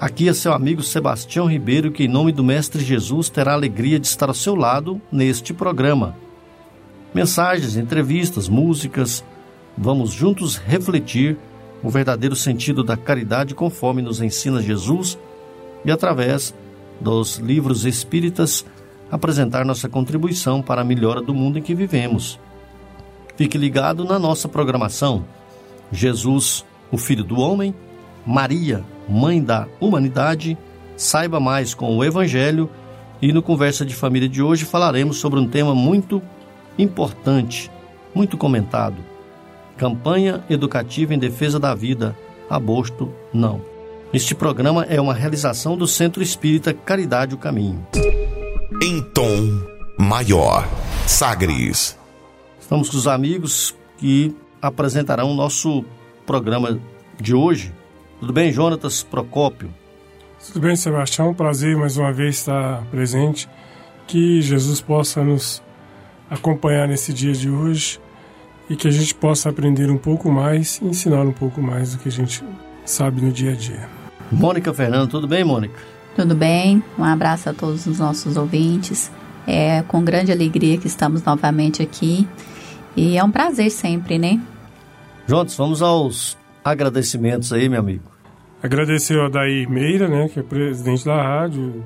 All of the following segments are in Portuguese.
Aqui é seu amigo Sebastião Ribeiro, que, em nome do Mestre Jesus, terá a alegria de estar ao seu lado neste programa. Mensagens, entrevistas, músicas, vamos juntos refletir o verdadeiro sentido da caridade conforme nos ensina Jesus e, através dos livros espíritas, apresentar nossa contribuição para a melhora do mundo em que vivemos. Fique ligado na nossa programação. Jesus, o Filho do Homem, Maria, Mãe da Humanidade. Saiba mais com o Evangelho e no Conversa de Família de hoje falaremos sobre um tema muito importante, muito comentado: campanha educativa em defesa da vida, aborto não. Este programa é uma realização do Centro Espírita Caridade o Caminho. Em tom maior, Sagres. Estamos com os amigos que apresentarão o nosso programa de hoje tudo bem, Jonatas Procópio? Tudo bem, Sebastião. Prazer mais uma vez estar presente. Que Jesus possa nos acompanhar nesse dia de hoje e que a gente possa aprender um pouco mais e ensinar um pouco mais do que a gente sabe no dia a dia. Mônica Fernando, tudo bem, Mônica? Tudo bem. Um abraço a todos os nossos ouvintes. É com grande alegria que estamos novamente aqui e é um prazer sempre, né? Juntos, vamos aos agradecimentos aí, meu amigo. Agradecer ao Daí Meira, né, que é presidente da rádio,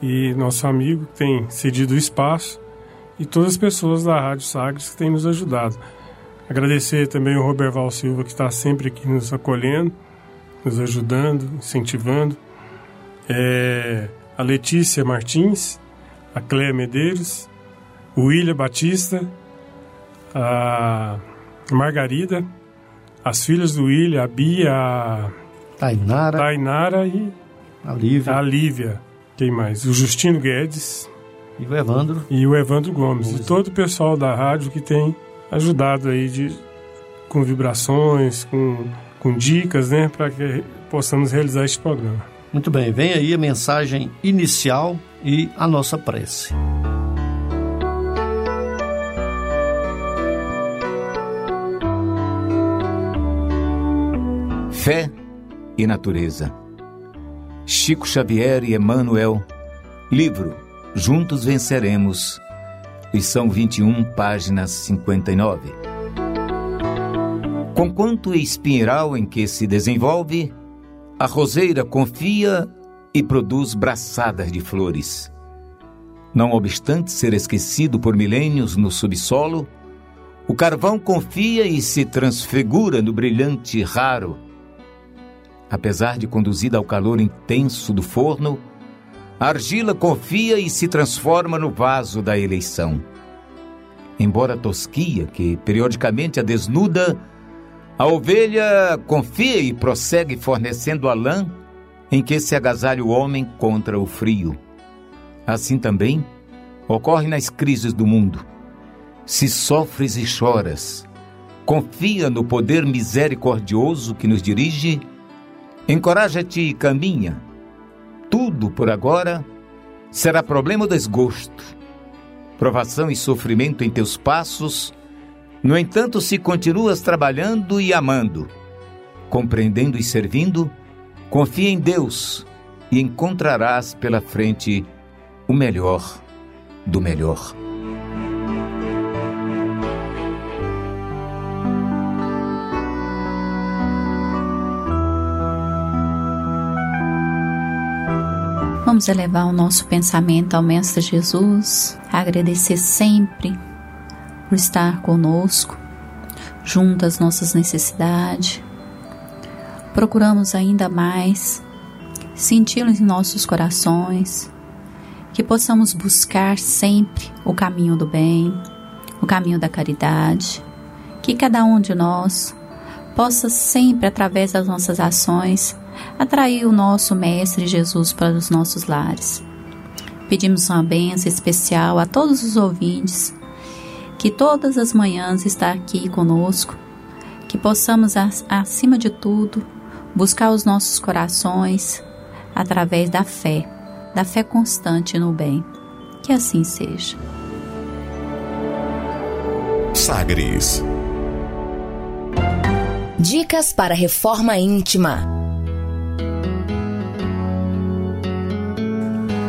e nosso amigo que tem cedido o espaço, e todas as pessoas da Rádio Sagres que têm nos ajudado. Agradecer também o Roberval Silva, que está sempre aqui nos acolhendo, nos ajudando, incentivando. É, a Letícia Martins, a Cléia Medeiros, o William Batista, a Margarida, as filhas do William, a Bia, a Tainara, Tainara e a Lívia. a Lívia. Quem mais? O Justino Guedes. E o Evandro. E o Evandro Gomes. E todo o pessoal da rádio que tem ajudado aí de, com vibrações, com, com dicas, né? Para que possamos realizar este programa. Muito bem, vem aí a mensagem inicial e a nossa prece. Fé e Natureza. Chico Xavier e Emmanuel. Livro Juntos Venceremos. Lição 21, página 59. Conquanto espinheiral em que se desenvolve, a roseira confia e produz braçadas de flores. Não obstante ser esquecido por milênios no subsolo, o carvão confia e se transfigura no brilhante raro apesar de conduzida ao calor intenso do forno, a argila confia e se transforma no vaso da eleição. Embora tosquia, que periodicamente a desnuda, a ovelha confia e prossegue fornecendo a lã em que se agasalha o homem contra o frio. Assim também ocorre nas crises do mundo. Se sofres e choras, confia no poder misericordioso que nos dirige Encoraja-te e caminha. Tudo por agora será problema ou desgosto, provação e sofrimento em teus passos. No entanto, se continuas trabalhando e amando, compreendendo e servindo, confia em Deus e encontrarás pela frente o melhor do melhor. Vamos elevar o nosso pensamento ao Mestre Jesus, agradecer sempre por estar conosco, junto às nossas necessidades. Procuramos ainda mais senti-lo em nossos corações, que possamos buscar sempre o caminho do bem, o caminho da caridade, que cada um de nós possa sempre, através das nossas ações, atrair o nosso Mestre Jesus para os nossos lares. Pedimos uma benção especial a todos os ouvintes que todas as manhãs está aqui conosco, que possamos, acima de tudo, buscar os nossos corações através da fé, da fé constante no bem. Que assim seja. Sagres. Dicas para reforma íntima.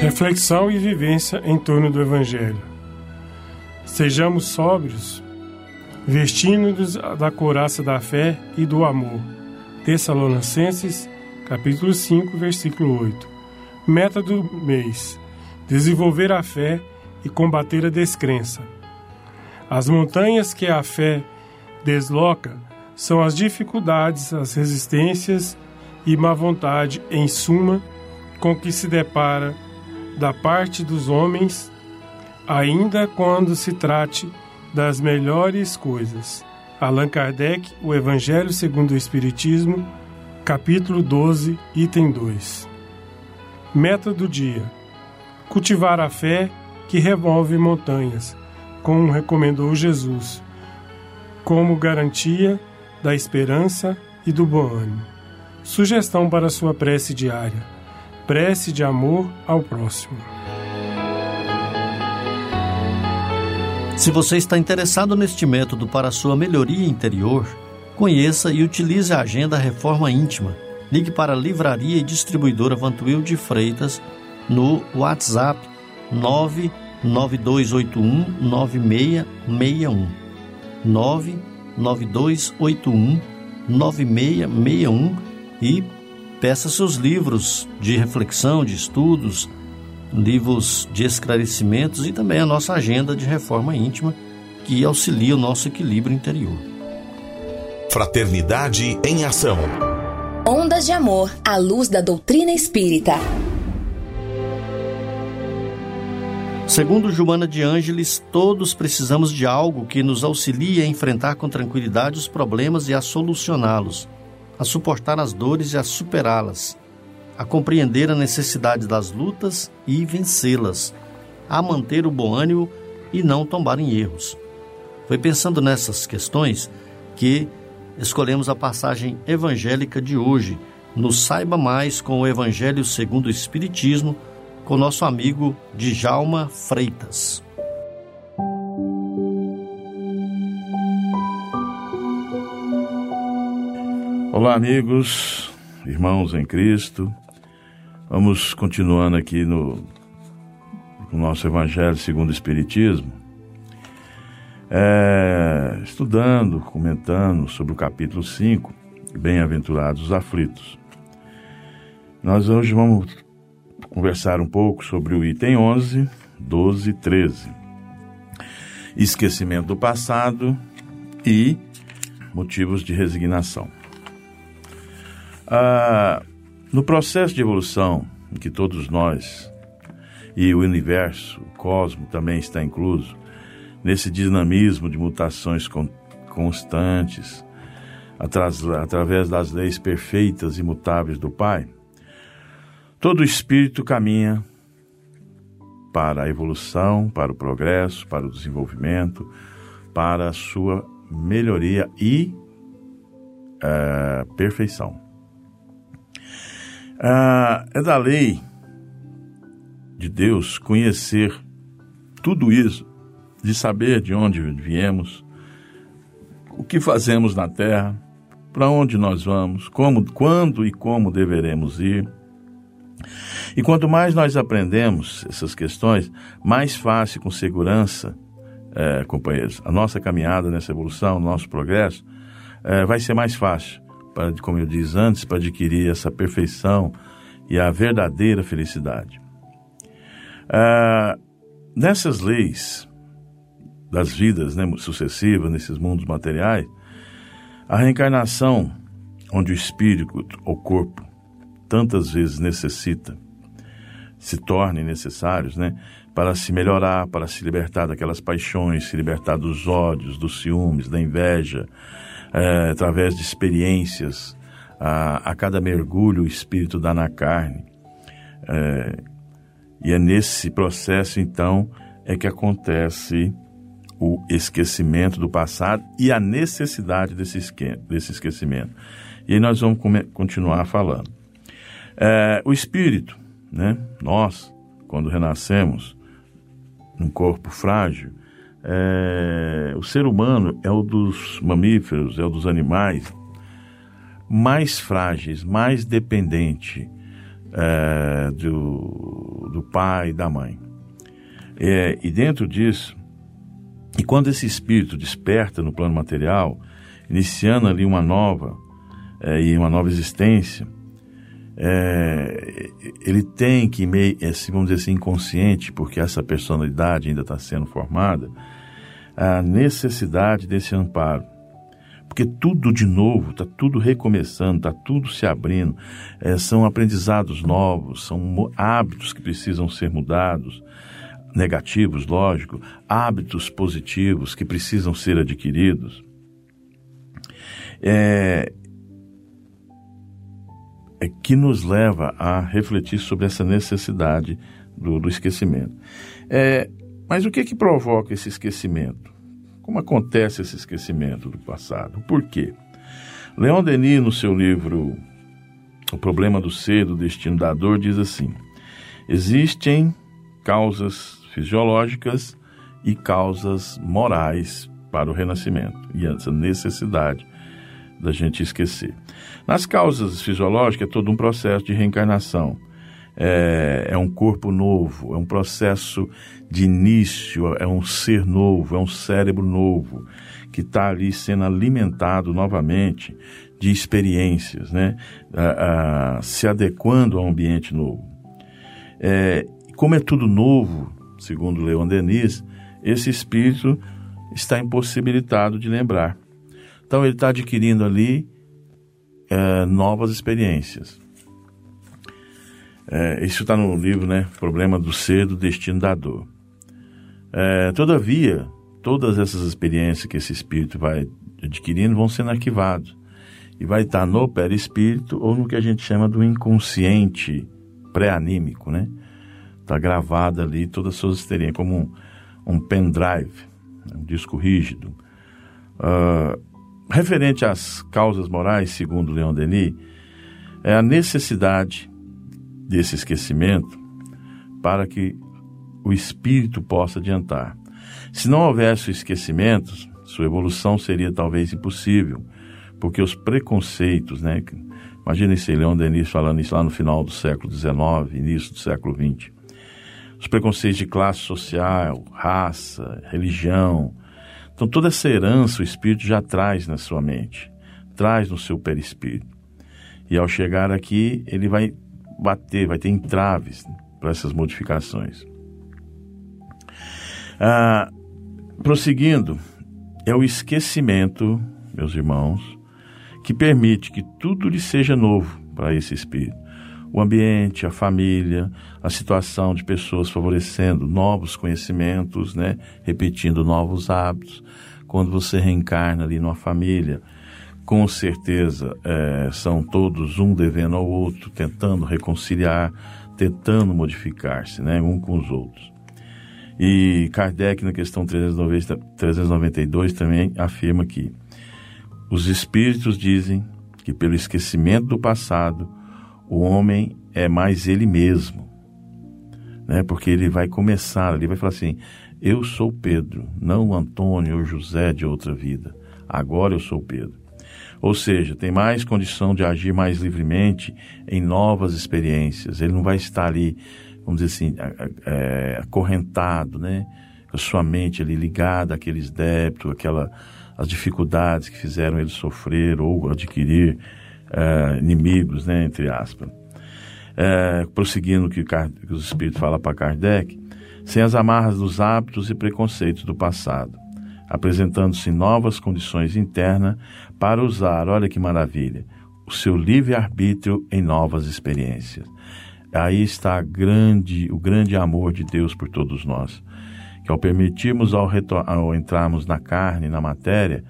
Reflexão e vivência em torno do Evangelho. Sejamos sóbrios, vestindo-nos da couraça da fé e do amor. Tessalonicenses, capítulo 5, versículo 8. Meta do mês: desenvolver a fé e combater a descrença. As montanhas que a fé desloca são as dificuldades, as resistências e má vontade, em suma, com que se depara da parte dos homens, ainda quando se trate das melhores coisas. Allan Kardec, O Evangelho segundo o Espiritismo, capítulo 12, item 2. Meta do dia: cultivar a fé que remove montanhas, como recomendou Jesus como garantia da esperança e do bom ânimo. Sugestão para sua prece diária: prece de amor ao próximo. Se você está interessado neste método para sua melhoria interior, conheça e utilize a agenda Reforma Íntima. Ligue para a Livraria e Distribuidora Vantuil de Freitas no WhatsApp 99281 9661. 99281 9661 e peça seus livros de reflexão, de estudos, livros de esclarecimentos e também a nossa agenda de reforma íntima que auxilia o nosso equilíbrio interior. Fraternidade em ação. Ondas de amor à luz da doutrina espírita. Segundo Joana de Ângeles, todos precisamos de algo que nos auxilie a enfrentar com tranquilidade os problemas e a solucioná-los, a suportar as dores e a superá-las, a compreender a necessidade das lutas e vencê-las, a manter o bom ânimo e não tombar em erros. Foi pensando nessas questões que escolhemos a passagem evangélica de hoje, no Saiba Mais com o Evangelho segundo o Espiritismo, com nosso amigo Djalma Freitas. Olá, amigos, irmãos em Cristo. Vamos continuando aqui no, no nosso Evangelho segundo o Espiritismo, é, estudando, comentando sobre o capítulo 5, Bem-aventurados os aflitos. Nós hoje vamos conversar um pouco sobre o item 11, 12 e 13. Esquecimento do passado e motivos de resignação. Ah, no processo de evolução em que todos nós e o universo, o cosmos também está incluso, nesse dinamismo de mutações constantes, através das leis perfeitas e imutáveis do Pai, Todo espírito caminha para a evolução, para o progresso, para o desenvolvimento, para a sua melhoria e é, perfeição. Ah, é da lei de Deus conhecer tudo isso, de saber de onde viemos, o que fazemos na terra, para onde nós vamos, como, quando e como deveremos ir e quanto mais nós aprendemos essas questões, mais fácil, com segurança, é, companheiros, a nossa caminhada nessa evolução, o nosso progresso, é, vai ser mais fácil. Para, como eu disse antes, para adquirir essa perfeição e a verdadeira felicidade. Ah, nessas leis das vidas né, sucessivas, nesses mundos materiais, a reencarnação, onde o espírito ou corpo tantas vezes necessita, se tornem necessários, né, para se melhorar, para se libertar daquelas paixões, se libertar dos ódios, dos ciúmes, da inveja, é, através de experiências. A, a, cada mergulho o espírito dá na carne. É, e é nesse processo, então, é que acontece o esquecimento do passado e a necessidade desse, esque desse esquecimento. E aí nós vamos continuar falando. É, o espírito, né? Nós, quando renascemos num corpo frágil, é, o ser humano é o dos mamíferos, é o dos animais mais frágeis, mais dependente é, do, do pai e da mãe. É, e dentro disso, e quando esse espírito desperta no plano material, iniciando ali uma nova é, e uma nova existência, é, ele tem que, meio, assim, vamos dizer assim, inconsciente, porque essa personalidade ainda está sendo formada, a necessidade desse amparo. Porque tudo de novo, está tudo recomeçando, está tudo se abrindo, é, são aprendizados novos, são hábitos que precisam ser mudados, negativos, lógico, hábitos positivos que precisam ser adquiridos. É, é que nos leva a refletir sobre essa necessidade do, do esquecimento. É, mas o que que provoca esse esquecimento? Como acontece esse esquecimento do passado? Por quê? Leon Denis, no seu livro O Problema do Ser, do Destino da Dor, diz assim: existem causas fisiológicas e causas morais para o renascimento e essa necessidade da gente esquecer. Nas causas fisiológicas é todo um processo de reencarnação. É, é, um corpo novo, é um processo de início, é um ser novo, é um cérebro novo que está ali sendo alimentado novamente de experiências, né? se adequando ao ambiente novo. É, como é tudo novo, segundo Leon Denis, esse espírito está impossibilitado de lembrar. Então ele está adquirindo ali é, novas experiências. É, isso está no livro, né? Problema do ser, do destino da dor. É, todavia, todas essas experiências que esse espírito vai adquirindo vão sendo arquivadas. E vai estar no perispírito ou no que a gente chama do inconsciente pré-anímico, né? Está gravada ali todas as suas experiências, como um, um pendrive, um disco rígido. Uh, referente às causas morais, segundo Leon Denis, é a necessidade desse esquecimento para que o espírito possa adiantar. Se não houvesse o esquecimento, sua evolução seria talvez impossível, porque os preconceitos, né? Imagina esse Leon Denis falando isso lá no final do século XIX, início do século XX. Os preconceitos de classe social, raça, religião, então, toda essa herança o espírito já traz na sua mente, traz no seu perispírito. E ao chegar aqui, ele vai bater, vai ter entraves para essas modificações. Ah, prosseguindo, é o esquecimento, meus irmãos, que permite que tudo lhe seja novo para esse espírito o ambiente, a família, a situação de pessoas favorecendo novos conhecimentos, né? repetindo novos hábitos. Quando você reencarna ali numa família, com certeza é, são todos um devendo ao outro, tentando reconciliar, tentando modificar-se né? um com os outros. E Kardec, na questão 390, 392, também afirma que os espíritos dizem que pelo esquecimento do passado, o homem é mais ele mesmo. Né? Porque ele vai começar, ele vai falar assim: Eu sou Pedro, não Antônio ou José de outra vida. Agora eu sou Pedro. Ou seja, tem mais condição de agir mais livremente em novas experiências. Ele não vai estar ali, vamos dizer assim, é, acorrentado, né? Com a sua mente ali ligada àqueles débitos, aquela, as dificuldades que fizeram ele sofrer ou adquirir é, inimigos, né, entre aspas. É, prosseguindo o que, que os Espíritos falam para Kardec, sem as amarras dos hábitos e preconceitos do passado, apresentando-se novas condições internas para usar, olha que maravilha, o seu livre-arbítrio em novas experiências. Aí está grande, o grande amor de Deus por todos nós, que ao permitirmos ao, ao entrarmos na carne, na matéria,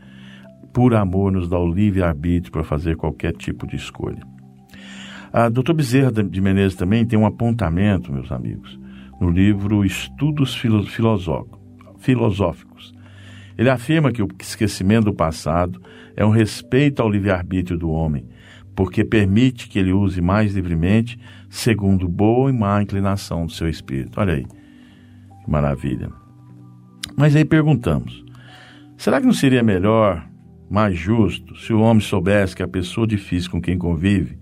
por amor nos dá o livre-arbítrio para fazer qualquer tipo de escolha. A doutor Bezerra de Menezes também tem um apontamento, meus amigos, no livro Estudos Filosóficos. Ele afirma que o esquecimento do passado é um respeito ao livre-arbítrio do homem, porque permite que ele use mais livremente, segundo boa e má inclinação do seu espírito. Olha aí, que maravilha. Mas aí perguntamos: será que não seria melhor, mais justo, se o homem soubesse que a pessoa difícil com quem convive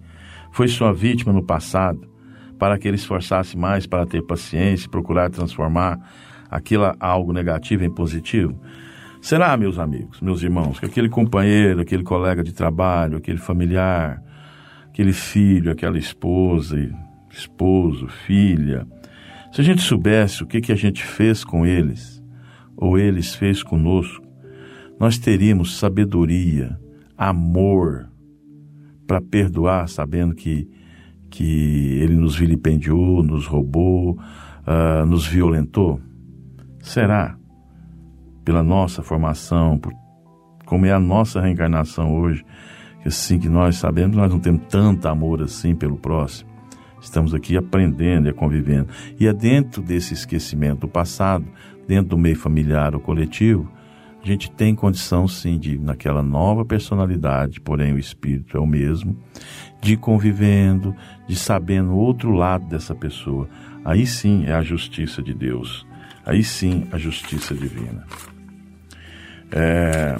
foi sua vítima no passado, para que ele esforçasse mais para ter paciência e procurar transformar aquilo algo negativo em positivo? Será, meus amigos, meus irmãos, que aquele companheiro, aquele colega de trabalho, aquele familiar, aquele filho, aquela esposa, esposo, filha, se a gente soubesse o que, que a gente fez com eles, ou eles fez conosco, nós teríamos sabedoria, amor, para perdoar, sabendo que, que ele nos vilipendiou, nos roubou, uh, nos violentou? Será? Pela nossa formação, por, como é a nossa reencarnação hoje, que assim que nós sabemos, nós não temos tanto amor assim pelo próximo. Estamos aqui aprendendo e convivendo. E é dentro desse esquecimento do passado, dentro do meio familiar ou coletivo, a gente tem condição sim de, naquela nova personalidade, porém o espírito é o mesmo, de convivendo, de sabendo o outro lado dessa pessoa. Aí sim é a justiça de Deus. Aí sim a justiça divina. É,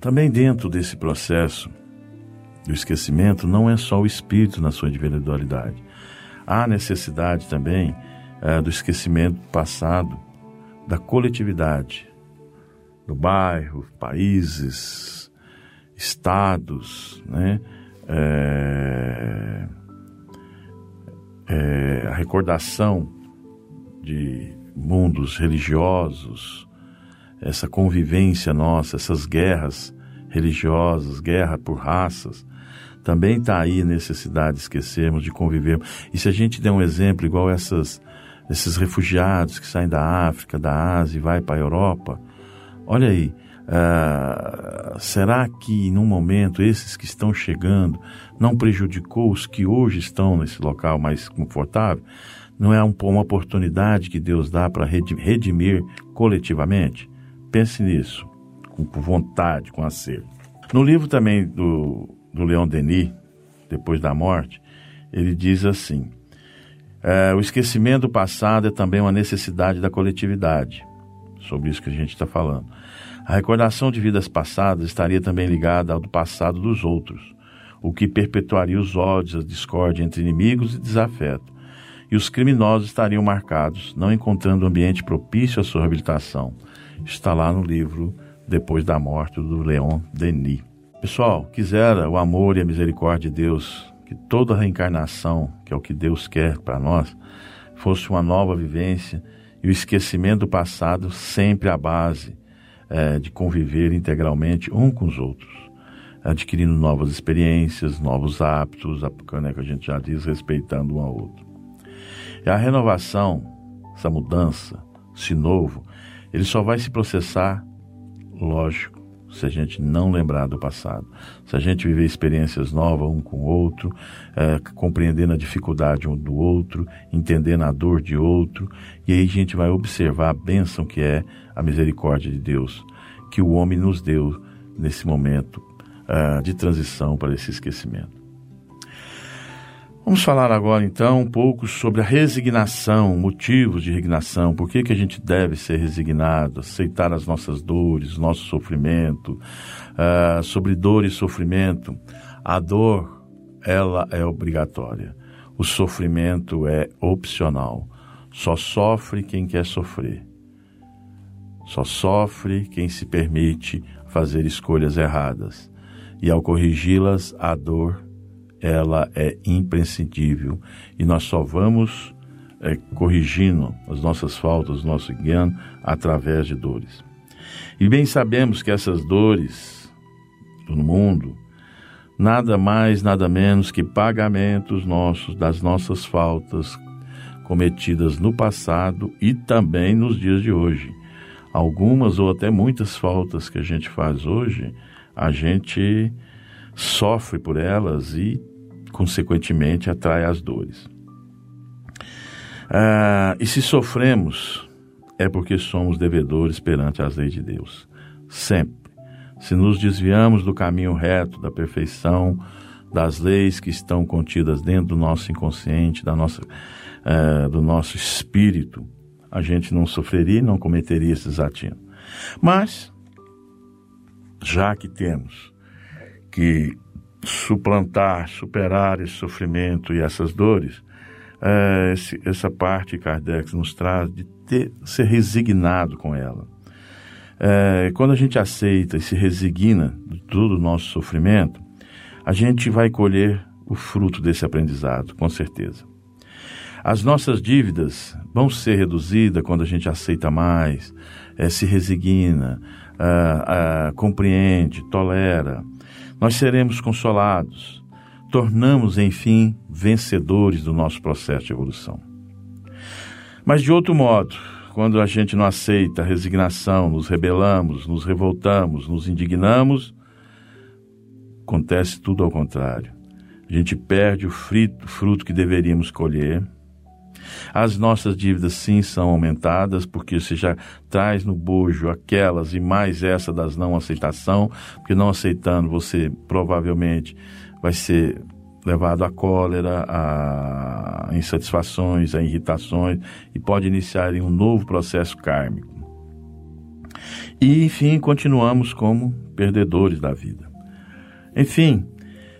também dentro desse processo do esquecimento, não é só o espírito na sua individualidade. Há necessidade também é, do esquecimento passado da coletividade, do bairro, países, estados, né? É, é, a recordação de mundos religiosos, essa convivência nossa, essas guerras religiosas, guerra por raças, também está aí a necessidade de esquecermos, de convivermos. E se a gente der um exemplo igual essas, esses refugiados que saem da África, da Ásia e vai para a Europa, Olha aí, uh, será que num momento esses que estão chegando não prejudicou os que hoje estão nesse local mais confortável? Não é uma oportunidade que Deus dá para redimir coletivamente? Pense nisso, com vontade, com acerto. No livro também do, do Leon Denis, Depois da Morte, ele diz assim: é, o esquecimento do passado é também uma necessidade da coletividade sobre isso que a gente está falando. A recordação de vidas passadas estaria também ligada ao do passado dos outros, o que perpetuaria os ódios, a discórdia entre inimigos e desafeto. E os criminosos estariam marcados, não encontrando ambiente propício à sua reabilitação. Está lá no livro Depois da Morte, do Leon Denis. Pessoal, quisera o amor e a misericórdia de Deus que toda reencarnação, que é o que Deus quer para nós, fosse uma nova vivência e o esquecimento do passado sempre a base é, de conviver integralmente um com os outros, adquirindo novas experiências, novos hábitos, né, que a gente já diz, respeitando um ao outro. E a renovação, essa mudança, esse novo, ele só vai se processar, lógico, se a gente não lembrar do passado. Se a gente viver experiências novas um com o outro, é, compreendendo a dificuldade um do outro, entendendo a dor de outro, e aí a gente vai observar a bênção que é a misericórdia de Deus, que o homem nos deu nesse momento uh, de transição para esse esquecimento. Vamos falar agora então um pouco sobre a resignação, motivos de resignação, por que, que a gente deve ser resignado, aceitar as nossas dores, nosso sofrimento, uh, sobre dor e sofrimento. A dor, ela é obrigatória, o sofrimento é opcional. Só sofre quem quer sofrer. Só sofre quem se permite fazer escolhas erradas. e ao corrigi-las, a dor ela é imprescindível e nós só vamos é, corrigindo as nossas faltas, nosso engano, através de dores. E bem sabemos que essas dores no mundo nada mais, nada menos que pagamentos nossos das nossas faltas cometidas no passado e também nos dias de hoje. Algumas ou até muitas faltas que a gente faz hoje, a gente sofre por elas e, consequentemente, atrai as dores. Ah, e se sofremos, é porque somos devedores perante as leis de Deus. Sempre. Se nos desviamos do caminho reto, da perfeição, das leis que estão contidas dentro do nosso inconsciente, da nossa, uh, do nosso espírito, a gente não sofreria e não cometeria esses atinos. Mas, já que temos que suplantar, superar esse sofrimento e essas dores, uh, esse, essa parte Kardec nos traz de ter, ser resignado com ela. É, quando a gente aceita e se resigna de todo o nosso sofrimento, a gente vai colher o fruto desse aprendizado, com certeza. As nossas dívidas vão ser reduzidas quando a gente aceita mais, é, se resigna, ah, ah, compreende, tolera. Nós seremos consolados, tornamos, enfim, vencedores do nosso processo de evolução. Mas de outro modo, quando a gente não aceita a resignação, nos rebelamos, nos revoltamos, nos indignamos, acontece tudo ao contrário. A gente perde o frito, fruto que deveríamos colher. As nossas dívidas sim são aumentadas, porque você já traz no bojo aquelas e mais essa das não aceitação, porque não aceitando você provavelmente vai ser levado à cólera, a insatisfações, a irritações e pode iniciar um novo processo kármico. E, enfim, continuamos como perdedores da vida. Enfim,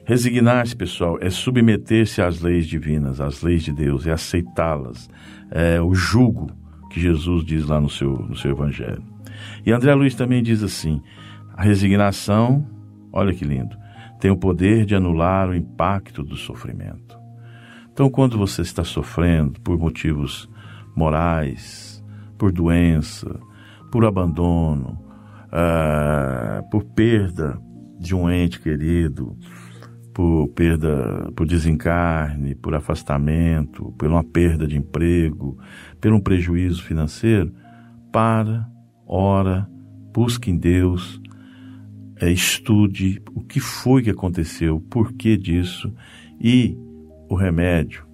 resignar-se, pessoal, é submeter-se às leis divinas, às leis de Deus, é aceitá-las, é o jugo que Jesus diz lá no seu, no seu Evangelho. E André Luiz também diz assim: a resignação, olha que lindo, tem o poder de anular o impacto do sofrimento. Então, quando você está sofrendo por motivos morais, por doença, por abandono, uh, por perda de um ente querido, por perda, por desencarne, por afastamento, por uma perda de emprego, por um prejuízo financeiro, para, ora, busque em Deus é, estude o que foi que aconteceu, o porquê disso e o remédio,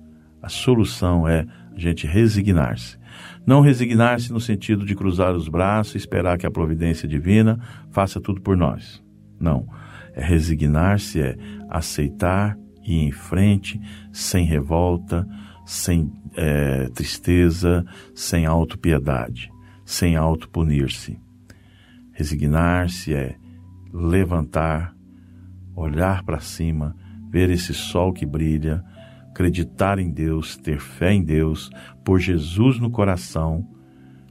a solução é a gente resignar-se. Não resignar-se no sentido de cruzar os braços e esperar que a providência divina faça tudo por nós. Não. É resignar-se, é aceitar e ir em frente, sem revolta, sem é, tristeza, sem autopiedade, sem autopunir-se. Resignar-se é levantar, olhar para cima, ver esse sol que brilha, acreditar em Deus, ter fé em Deus, por Jesus no coração,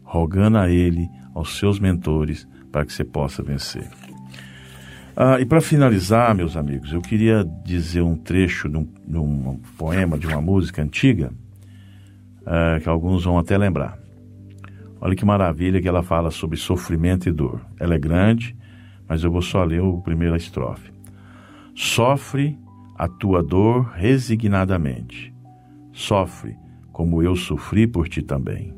rogando a Ele, aos seus mentores, para que você possa vencer. Ah, e para finalizar, meus amigos, eu queria dizer um trecho de um, de um poema, de uma música antiga, ah, que alguns vão até lembrar. Olha que maravilha que ela fala sobre sofrimento e dor. Ela é grande, mas eu vou só ler o primeira estrofe. Sofre a tua dor resignadamente. Sofre como eu sofri por ti também.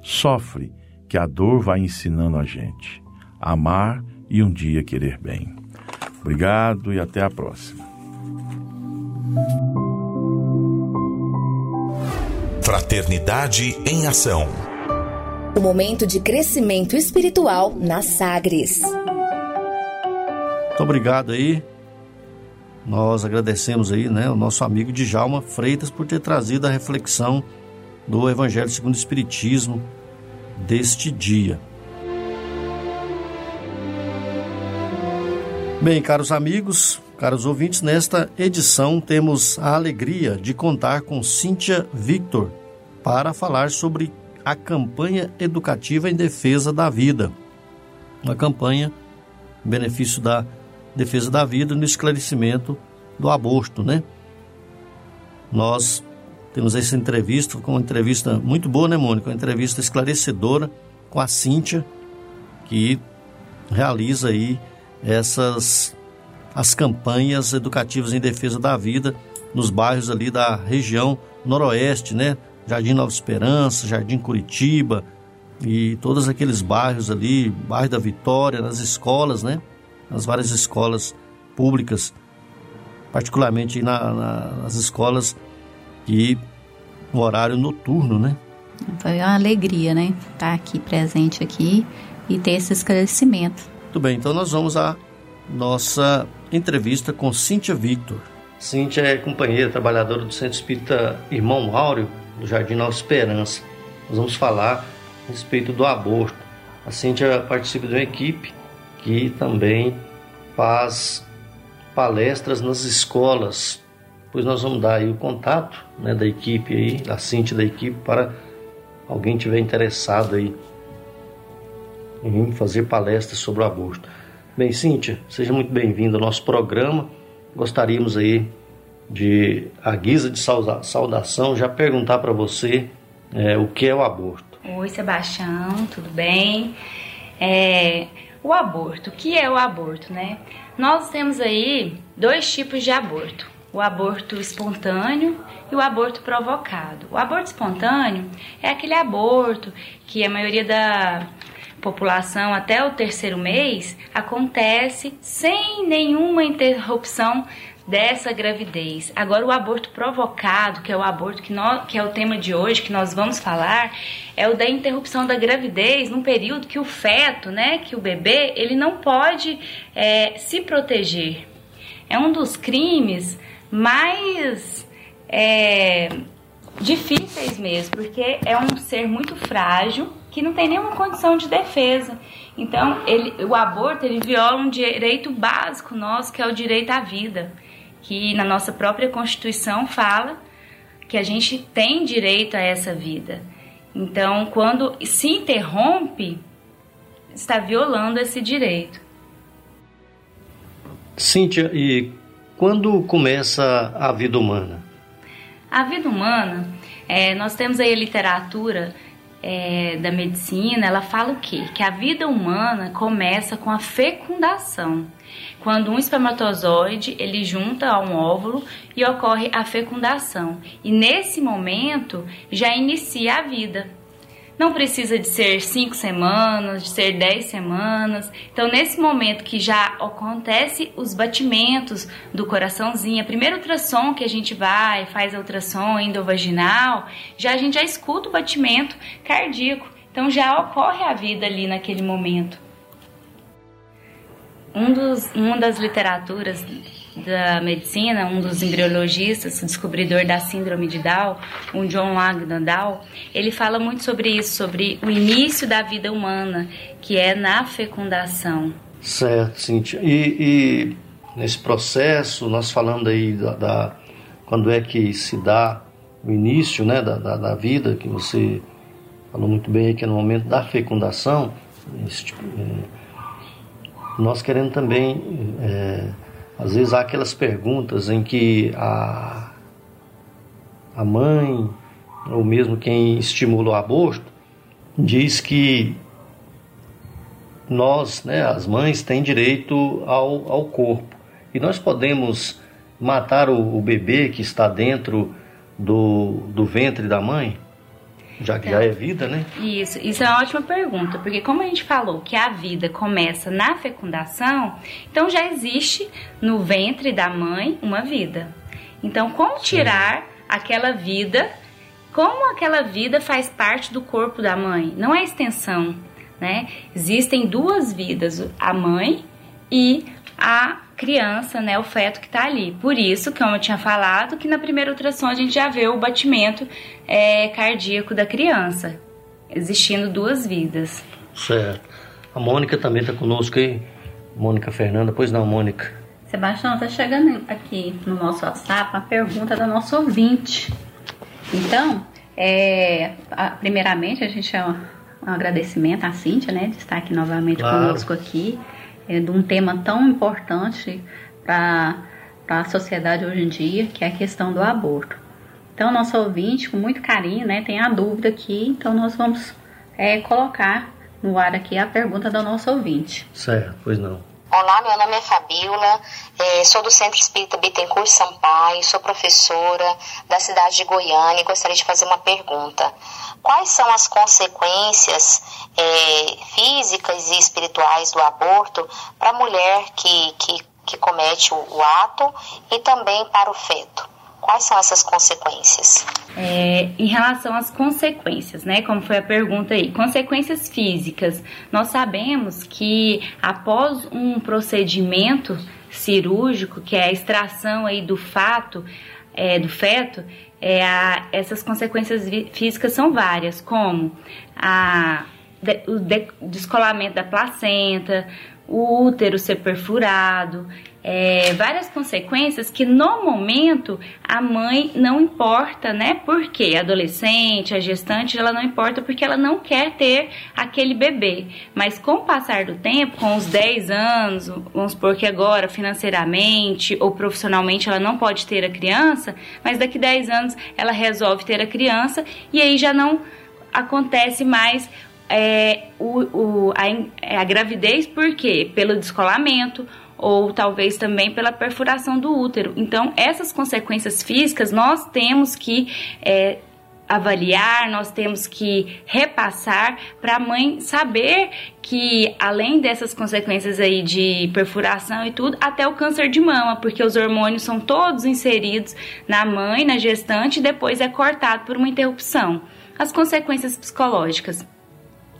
Sofre que a dor vai ensinando a gente a amar e um dia querer bem. Obrigado e até a próxima. Fraternidade em Ação. O momento de crescimento espiritual na Sagres. Muito obrigado aí. Nós agradecemos aí, né, o nosso amigo Djalma Freitas por ter trazido a reflexão do Evangelho segundo o Espiritismo deste dia. Bem, caros amigos, caros ouvintes, nesta edição temos a alegria de contar com Cíntia Victor para falar sobre a campanha educativa em defesa da vida. Uma campanha em benefício da defesa da vida no esclarecimento do aborto, né? Nós temos essa entrevista, com uma entrevista muito boa, né, Mônica? Uma entrevista esclarecedora com a Cíntia, que realiza aí essas as campanhas educativas em defesa da vida nos bairros ali da região noroeste, né? Jardim Nova Esperança, Jardim Curitiba e todos aqueles bairros ali, bairro da Vitória, nas escolas, né? Nas várias escolas públicas, particularmente na, na, nas escolas que no horário noturno, né? Foi uma alegria, né? Estar aqui presente aqui e ter esse esclarecimento. Muito bem, então nós vamos à nossa entrevista com Cíntia Victor. Cíntia é companheira, trabalhadora do Centro Espírita Irmão Áureo, do Jardim Nova Esperança. Nós vamos falar a respeito do aborto. A Cíntia participa de uma equipe que também faz palestras nas escolas Pois nós vamos dar o contato né, da equipe aí, da Cintia da equipe, para alguém tiver interessado aí em fazer palestras sobre o aborto. Bem, Cíntia, seja muito bem-vinda ao nosso programa. Gostaríamos aí de, a guisa de saudação, já perguntar para você é, o que é o aborto. Oi, Sebastião, tudo bem? É, o aborto, o que é o aborto, né? Nós temos aí dois tipos de aborto o aborto espontâneo e o aborto provocado. O aborto espontâneo é aquele aborto que a maioria da população até o terceiro mês acontece sem nenhuma interrupção dessa gravidez. Agora o aborto provocado, que é o aborto que, nós, que é o tema de hoje que nós vamos falar, é o da interrupção da gravidez num período que o feto, né, que o bebê, ele não pode é, se proteger. É um dos crimes mais é, difíceis mesmo, porque é um ser muito frágil que não tem nenhuma condição de defesa. Então, ele, o aborto ele viola um direito básico nosso, que é o direito à vida, que na nossa própria Constituição fala que a gente tem direito a essa vida. Então, quando se interrompe, está violando esse direito. Cíntia, e quando começa a vida humana? A vida humana, é, nós temos aí a literatura é, da medicina, ela fala o quê? Que a vida humana começa com a fecundação. Quando um espermatozoide ele junta a um óvulo e ocorre a fecundação. E nesse momento já inicia a vida. Não precisa de ser cinco semanas, de ser dez semanas. Então, nesse momento que já acontece os batimentos do coraçãozinho, a primeira ultrassom que a gente vai, faz a ultrassom endovaginal, já a gente já escuta o batimento cardíaco. Então, já ocorre a vida ali naquele momento. Um dos, uma das literaturas da medicina, um dos embriologistas, descobridor da síndrome de Down, o John Langdon Down, ele fala muito sobre isso, sobre o início da vida humana, que é na fecundação. Certo, Cintia. E, e nesse processo, nós falando aí da, da, quando é que se dá o início né, da, da, da vida, que você falou muito bem aí que é no momento da fecundação, esse, é, nós queremos também é, às vezes há aquelas perguntas em que a, a mãe, ou mesmo quem estimula o aborto, diz que nós, né, as mães, têm direito ao, ao corpo. E nós podemos matar o, o bebê que está dentro do, do ventre da mãe? Já que então, já é vida, né? Isso, isso é uma ótima pergunta, porque como a gente falou que a vida começa na fecundação, então já existe no ventre da mãe uma vida. Então, como tirar Sim. aquela vida, como aquela vida faz parte do corpo da mãe? Não é extensão, né? Existem duas vidas, a mãe e a criança, né, o feto que está ali. Por isso, como eu tinha falado, que na primeira ultrassom a gente já vê o batimento é, cardíaco da criança, existindo duas vidas. Certo. A Mônica também está conosco aí. Mônica Fernanda, pois não, Mônica. Sebastião, está chegando aqui no nosso WhatsApp uma pergunta da nossa ouvinte. Então, é, a, primeiramente, a gente é um, um agradecimento à Cíntia, né, de estar aqui novamente claro. conosco aqui é, de um tema tão importante para a sociedade hoje em dia, que é a questão do aborto. Então, nosso ouvinte, com muito carinho, né, tem a dúvida aqui, então nós vamos é, colocar no ar aqui a pergunta do nosso ouvinte. Certo, pois não. Olá, meu nome é Fabiola, é, sou do Centro Espírita Bittencourt Sampaio, sou professora da cidade de Goiânia e gostaria de fazer uma pergunta. Quais são as consequências é, físicas e espirituais do aborto para a mulher que, que, que comete o, o ato e também para o feto? Quais são essas consequências? É, em relação às consequências, né? Como foi a pergunta aí, consequências físicas. Nós sabemos que após um procedimento cirúrgico, que é a extração aí do fato, é, do feto, é, a, essas consequências físicas são várias, como a, o de, descolamento da placenta, o útero ser perfurado, é, várias consequências que no momento a mãe não importa, né? Porque a adolescente, a gestante, ela não importa porque ela não quer ter aquele bebê. Mas com o passar do tempo, com os 10 anos, vamos supor que agora financeiramente ou profissionalmente ela não pode ter a criança, mas daqui 10 anos ela resolve ter a criança e aí já não acontece mais é, o, o, a, a gravidez, por quê? Pelo descolamento ou talvez também pela perfuração do útero. Então, essas consequências físicas nós temos que é, avaliar, nós temos que repassar para a mãe saber que além dessas consequências aí de perfuração e tudo, até o câncer de mama, porque os hormônios são todos inseridos na mãe, na gestante e depois é cortado por uma interrupção. As consequências psicológicas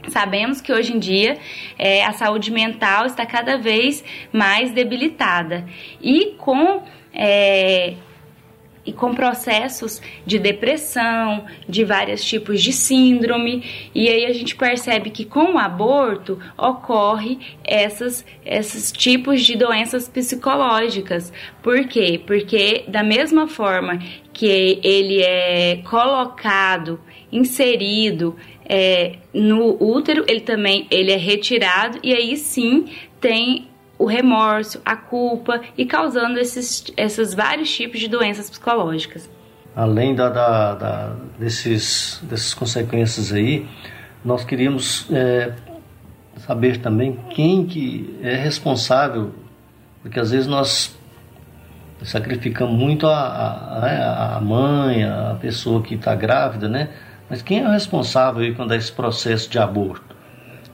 Sabemos que hoje em dia é, a saúde mental está cada vez mais debilitada e com é, e com processos de depressão, de vários tipos de síndrome, e aí a gente percebe que com o aborto ocorre essas, esses tipos de doenças psicológicas. Por quê? Porque da mesma forma que ele é colocado, inserido é, no útero, ele também ele é retirado e aí sim tem o remorso, a culpa e causando esses, esses vários tipos de doenças psicológicas. Além da, da, da desses, dessas consequências aí, nós queríamos é, saber também quem que é responsável, porque às vezes nós sacrificamos muito a, a, a mãe, a pessoa que está grávida, né? Mas quem é o responsável quando é esse processo de aborto?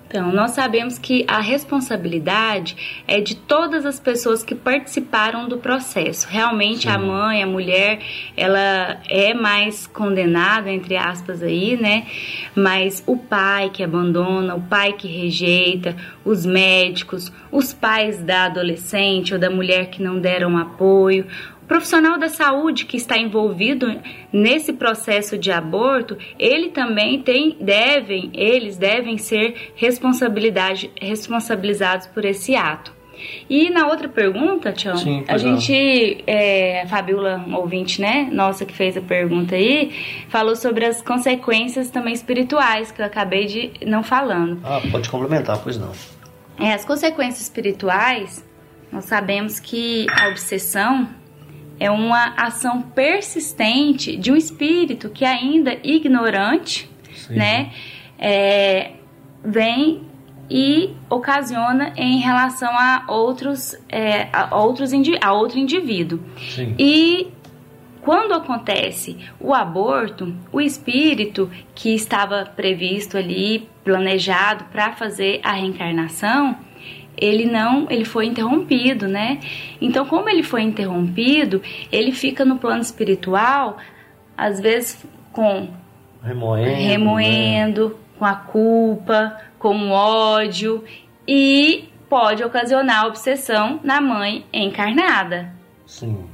Então, nós sabemos que a responsabilidade é de todas as pessoas que participaram do processo. Realmente Sim. a mãe, a mulher, ela é mais condenada, entre aspas aí, né? Mas o pai que abandona, o pai que rejeita, os médicos, os pais da adolescente ou da mulher que não deram apoio, profissional da saúde que está envolvido nesse processo de aborto, ele também tem, devem, eles devem ser responsabilidade, responsabilizados por esse ato. E na outra pergunta, Tião, a gente, é, a Fabiola, ouvinte, né, nossa que fez a pergunta aí, falou sobre as consequências também espirituais, que eu acabei de não falando. Ah, pode complementar, pois não. É, as consequências espirituais, nós sabemos que a obsessão é uma ação persistente de um espírito que ainda ignorante, Sim. né, é, vem e ocasiona em relação a outros, é, a outros a outro indivíduo. Sim. E quando acontece o aborto, o espírito que estava previsto ali, planejado para fazer a reencarnação, ele não, ele foi interrompido, né? Então, como ele foi interrompido, ele fica no plano espiritual, às vezes com remoendo, remoendo né? com a culpa, com o ódio e pode ocasionar obsessão na mãe encarnada. Sim.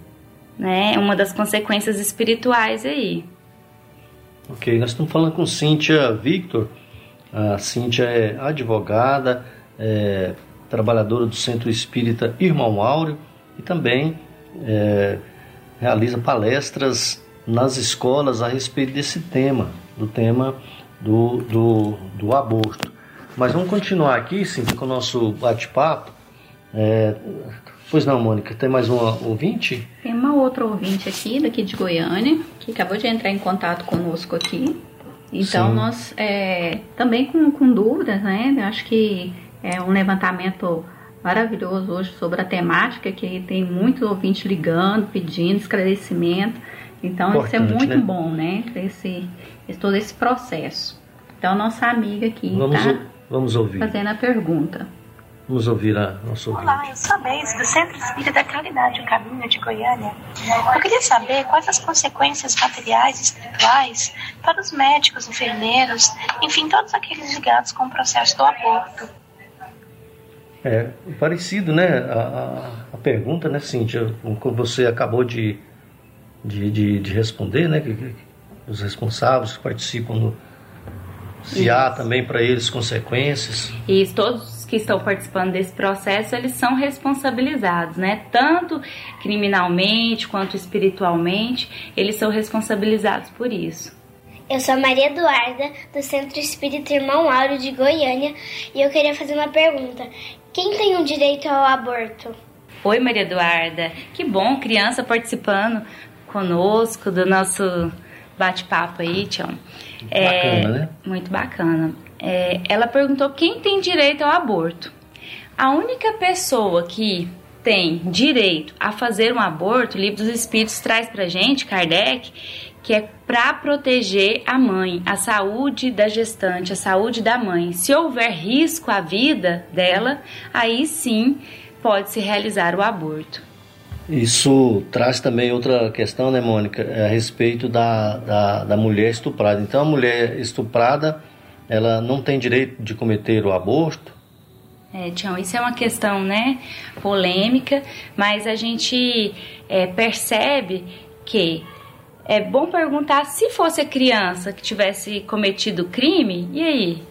Né? É uma das consequências espirituais aí. Ok, nós estamos falando com Cíntia Victor. A Cíntia é advogada, é trabalhadora do Centro Espírita Irmão Áureo e também é, realiza palestras nas escolas a respeito desse tema, do tema do, do, do aborto. Mas vamos continuar aqui, sim, com o nosso bate-papo. É, pois não, Mônica, tem mais um ouvinte? Tem uma outra ouvinte aqui, daqui de Goiânia, que acabou de entrar em contato conosco aqui. Então, Sim. nós é, também com, com dúvidas, né? Eu acho que é um levantamento maravilhoso hoje sobre a temática, que tem muitos ouvintes ligando, pedindo esclarecimento. Então, Importante, isso é muito né? bom, né? Esse, esse, todo esse processo. Então, nossa amiga aqui está vamos ouvir. fazendo a pergunta. Vamos ouvir a nossa ouvinte. Olá, eu sou a Beis, do Centro Espírita da Caridade, o Caminho de Goiânia. Eu queria saber quais as consequências materiais e espirituais para os médicos, enfermeiros, enfim, todos aqueles ligados com o processo do aborto. É parecido, né? A, a, a pergunta, né, Cíntia, como você acabou de, de, de, de responder, né? Que, que, os responsáveis que participam no, se Isso. há também para eles consequências. Isso, todos que estão participando desse processo, eles são responsabilizados, né? Tanto criminalmente quanto espiritualmente, eles são responsabilizados por isso. Eu sou Maria Eduarda, do Centro Espírita Irmão Áureo de Goiânia, e eu queria fazer uma pergunta. Quem tem o direito ao aborto? Oi, Maria Eduarda. Que bom, criança participando conosco do nosso bate-papo aí, Tião. É, bacana, né? Muito bacana. É, ela perguntou quem tem direito ao aborto. A única pessoa que tem direito a fazer um aborto, o Livro dos Espíritos traz pra gente, Kardec, que é para proteger a mãe, a saúde da gestante, a saúde da mãe. Se houver risco à vida dela, aí sim pode se realizar o aborto. Isso traz também outra questão, né, Mônica, é a respeito da, da, da mulher estuprada. Então, a mulher estuprada, ela não tem direito de cometer o aborto? É, Tião, isso é uma questão, né, polêmica, mas a gente é, percebe que é bom perguntar se fosse a criança que tivesse cometido o crime, e aí?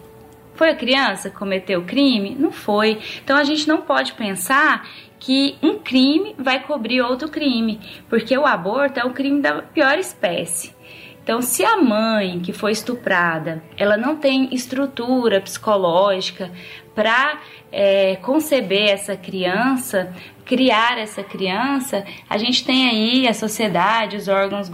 Foi a criança que cometeu o crime? Não foi. Então a gente não pode pensar que um crime vai cobrir outro crime, porque o aborto é um crime da pior espécie. Então, se a mãe que foi estuprada, ela não tem estrutura psicológica para é, conceber essa criança, criar essa criança, a gente tem aí a sociedade, os órgãos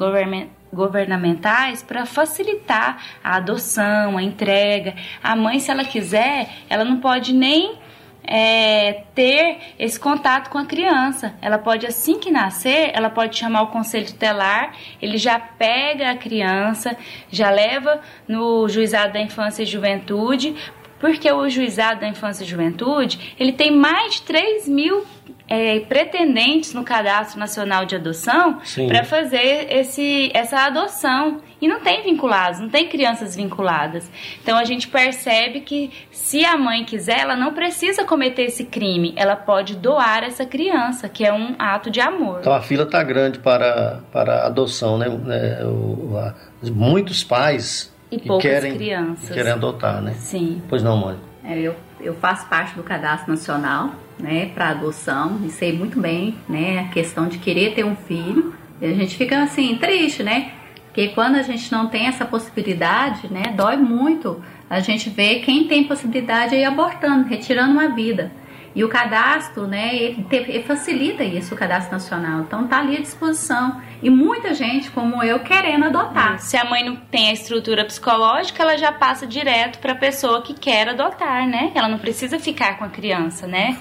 governamentais para facilitar a adoção, a entrega. A mãe, se ela quiser, ela não pode nem é, ter esse contato com a criança. Ela pode, assim que nascer, ela pode chamar o conselho tutelar, ele já pega a criança, já leva no juizado da infância e juventude, porque o juizado da infância e juventude ele tem mais de 3 mil é, pretendentes no Cadastro Nacional de Adoção para fazer esse, essa adoção. E não tem vinculados, não tem crianças vinculadas. Então a gente percebe que se a mãe quiser, ela não precisa cometer esse crime, ela pode doar essa criança, que é um ato de amor. Então a fila está grande para, para adoção, né? É, o, a, muitos pais e poucas querem, crianças. querem adotar, né? Sim. Pois não, mãe. É, eu, eu faço parte do cadastro nacional né, para adoção e sei muito bem, né, a questão de querer ter um filho. E a gente fica assim triste, né? Porque quando a gente não tem essa possibilidade, né, dói muito. A gente vê quem tem possibilidade aí abortando, retirando uma vida. E o cadastro, né, ele, te, ele, facilita isso, o cadastro nacional. Então tá ali à disposição. E muita gente, como eu, querendo adotar. Se a mãe não tem a estrutura psicológica, ela já passa direto para a pessoa que quer adotar, né? Ela não precisa ficar com a criança, né?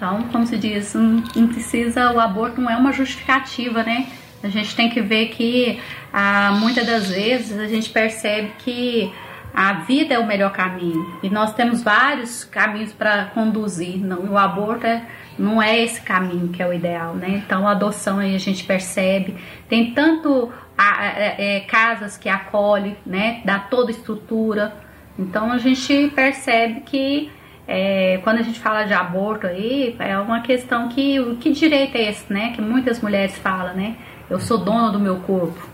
Então, como se diz, não, precisa, o aborto não é uma justificativa, né? A gente tem que ver que ah, muitas das vezes a gente percebe que a vida é o melhor caminho e nós temos vários caminhos para conduzir. Não, o aborto é, não é esse caminho que é o ideal, né? Então a adoção aí a gente percebe tem tanto a, é, é, casas que acolhe, né? Dá toda estrutura. Então a gente percebe que é, quando a gente fala de aborto aí, é uma questão que o que direito é esse, né? Que muitas mulheres falam, né? Eu sou dona do meu corpo.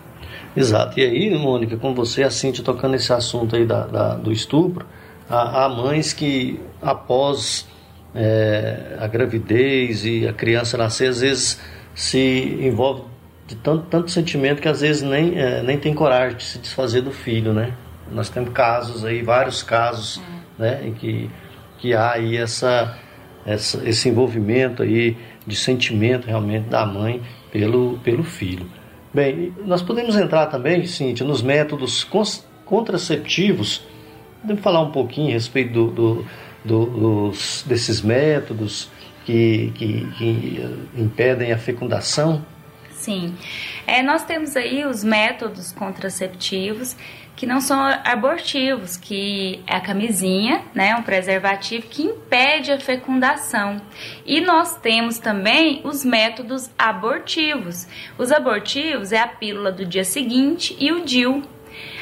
Exato. E aí, Mônica, com você, a Cintia, tocando esse assunto aí da, da do estupro, há, há, mães que após é, a gravidez e a criança nascer, às vezes se envolve de tanto, tanto sentimento que às vezes nem, é, nem tem coragem de se desfazer do filho, né? Nós temos casos aí, vários casos, é. né, em que que há aí essa, essa, esse envolvimento aí de sentimento realmente da mãe pelo, pelo filho. Bem, nós podemos entrar também, Cíntia, nos métodos contraceptivos. Podemos falar um pouquinho a respeito do, do, do, dos, desses métodos que, que, que impedem a fecundação? Sim. É, nós temos aí os métodos contraceptivos que não são abortivos, que é a camisinha, né, um preservativo que impede a fecundação. E nós temos também os métodos abortivos. Os abortivos é a pílula do dia seguinte e o DIU.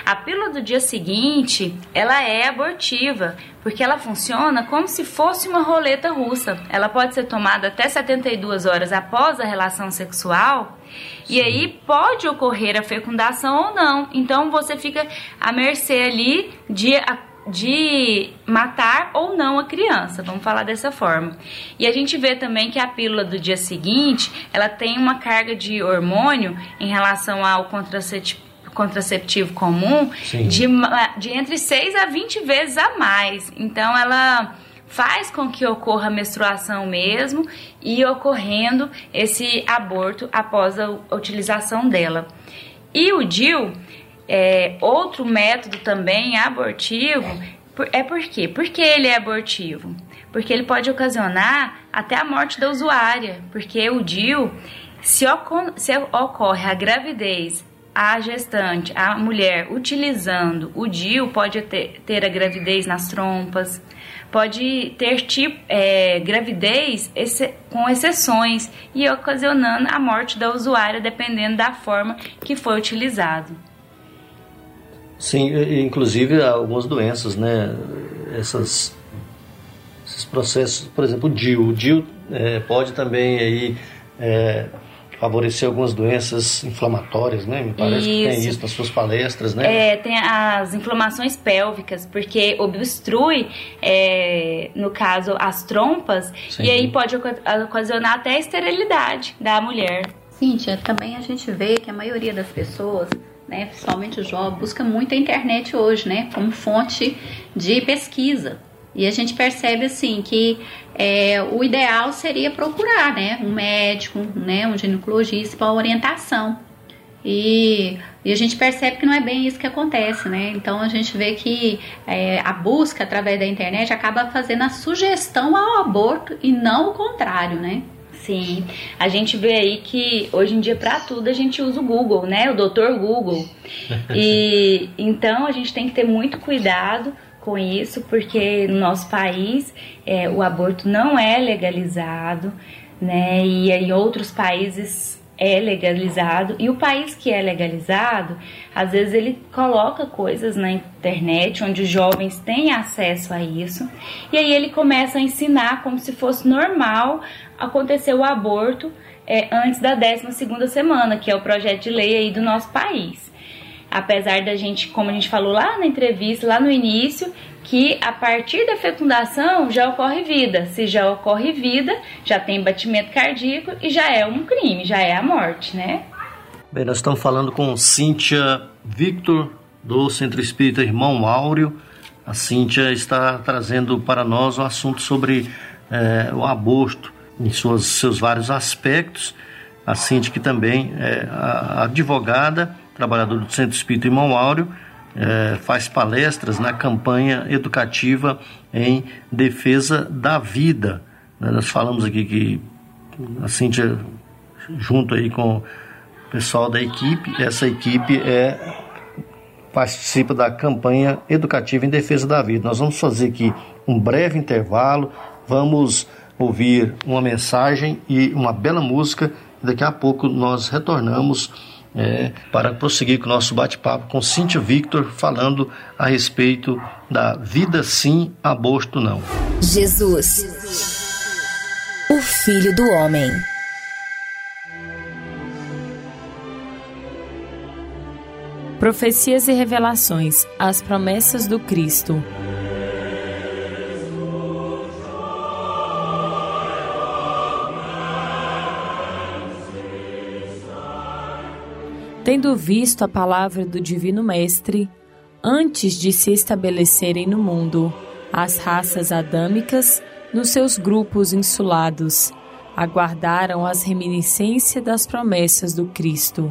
A pílula do dia seguinte, ela é abortiva, porque ela funciona como se fosse uma roleta russa. Ela pode ser tomada até 72 horas após a relação sexual Sim. e aí pode ocorrer a fecundação ou não. Então você fica à mercê ali de de matar ou não a criança, vamos falar dessa forma. E a gente vê também que a pílula do dia seguinte, ela tem uma carga de hormônio em relação ao contraceptivo contraceptivo comum de, de entre 6 a 20 vezes a mais. Então ela faz com que ocorra a menstruação mesmo e ocorrendo esse aborto após a utilização dela. E o DIL, é, outro método também abortivo, é por quê? Por que ele é abortivo? Porque ele pode ocasionar até a morte da usuária, porque o DIL, se, se ocorre a gravidez a gestante, a mulher utilizando o DIU pode ter, ter a gravidez nas trompas, pode ter tipo, é, gravidez com exceções e ocasionando a morte da usuária dependendo da forma que foi utilizado. Sim, inclusive algumas doenças, né? Essas, esses processos, por exemplo, o DIU. O DIU é, pode também aí é, favorecer algumas doenças inflamatórias, né? Me parece isso. que tem isso nas suas palestras, né? É, tem as inflamações pélvicas, porque obstrui, é, no caso, as trompas, Sim. e aí pode ocasionar até a esterilidade da mulher. Cíntia, também a gente vê que a maioria das pessoas né, principalmente o jovem, busca muito a internet hoje, né, como fonte de pesquisa. E a gente percebe assim que é, o ideal seria procurar né, um médico, né, um ginecologista para orientação. E, e, a gente percebe que não é bem isso que acontece, né? Então a gente vê que é, a busca através da internet acaba fazendo a sugestão ao aborto e não o contrário, né? Sim, a gente vê aí que hoje em dia para tudo a gente usa o Google, né? O doutor Google. E então a gente tem que ter muito cuidado com isso, porque no nosso país é, o aborto não é legalizado, né? E em outros países é legalizado. E o país que é legalizado, às vezes ele coloca coisas na internet onde os jovens têm acesso a isso. E aí ele começa a ensinar como se fosse normal acontecer o aborto é, antes da 12 segunda semana, que é o projeto de lei aí do nosso país apesar da gente, como a gente falou lá na entrevista, lá no início, que a partir da fecundação já ocorre vida. Se já ocorre vida, já tem batimento cardíaco e já é um crime, já é a morte, né? Bem, nós estamos falando com Cíntia Victor, do Centro Espírita Irmão Áureo. A Cíntia está trazendo para nós o um assunto sobre é, o aborto em suas, seus vários aspectos. A Cíntia que também é advogada trabalhador do Centro Espírita Irmão Áureo, é, faz palestras na campanha educativa em defesa da vida. Né, nós falamos aqui que a Cíntia, junto aí com o pessoal da equipe, essa equipe é participa da campanha educativa em defesa da vida. Nós vamos fazer aqui um breve intervalo, vamos ouvir uma mensagem e uma bela música. Daqui a pouco nós retornamos é, para prosseguir com o nosso bate-papo com Cíntia Victor, falando a respeito da vida sim, aborto não. Jesus, o Filho do Homem. Profecias e revelações, as promessas do Cristo. Tendo visto a palavra do Divino Mestre, antes de se estabelecerem no mundo as raças adâmicas nos seus grupos insulados, aguardaram as reminiscências das promessas do Cristo,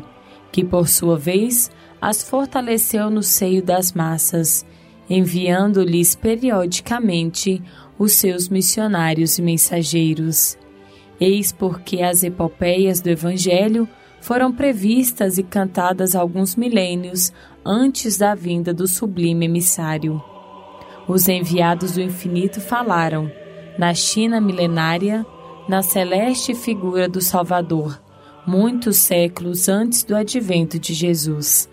que por sua vez as fortaleceu no seio das massas, enviando-lhes periodicamente os seus missionários e mensageiros. Eis porque as epopeias do Evangelho foram previstas e cantadas alguns milênios antes da vinda do sublime emissário. Os enviados do infinito falaram, na China milenária, na celeste figura do Salvador, muitos séculos antes do advento de Jesus.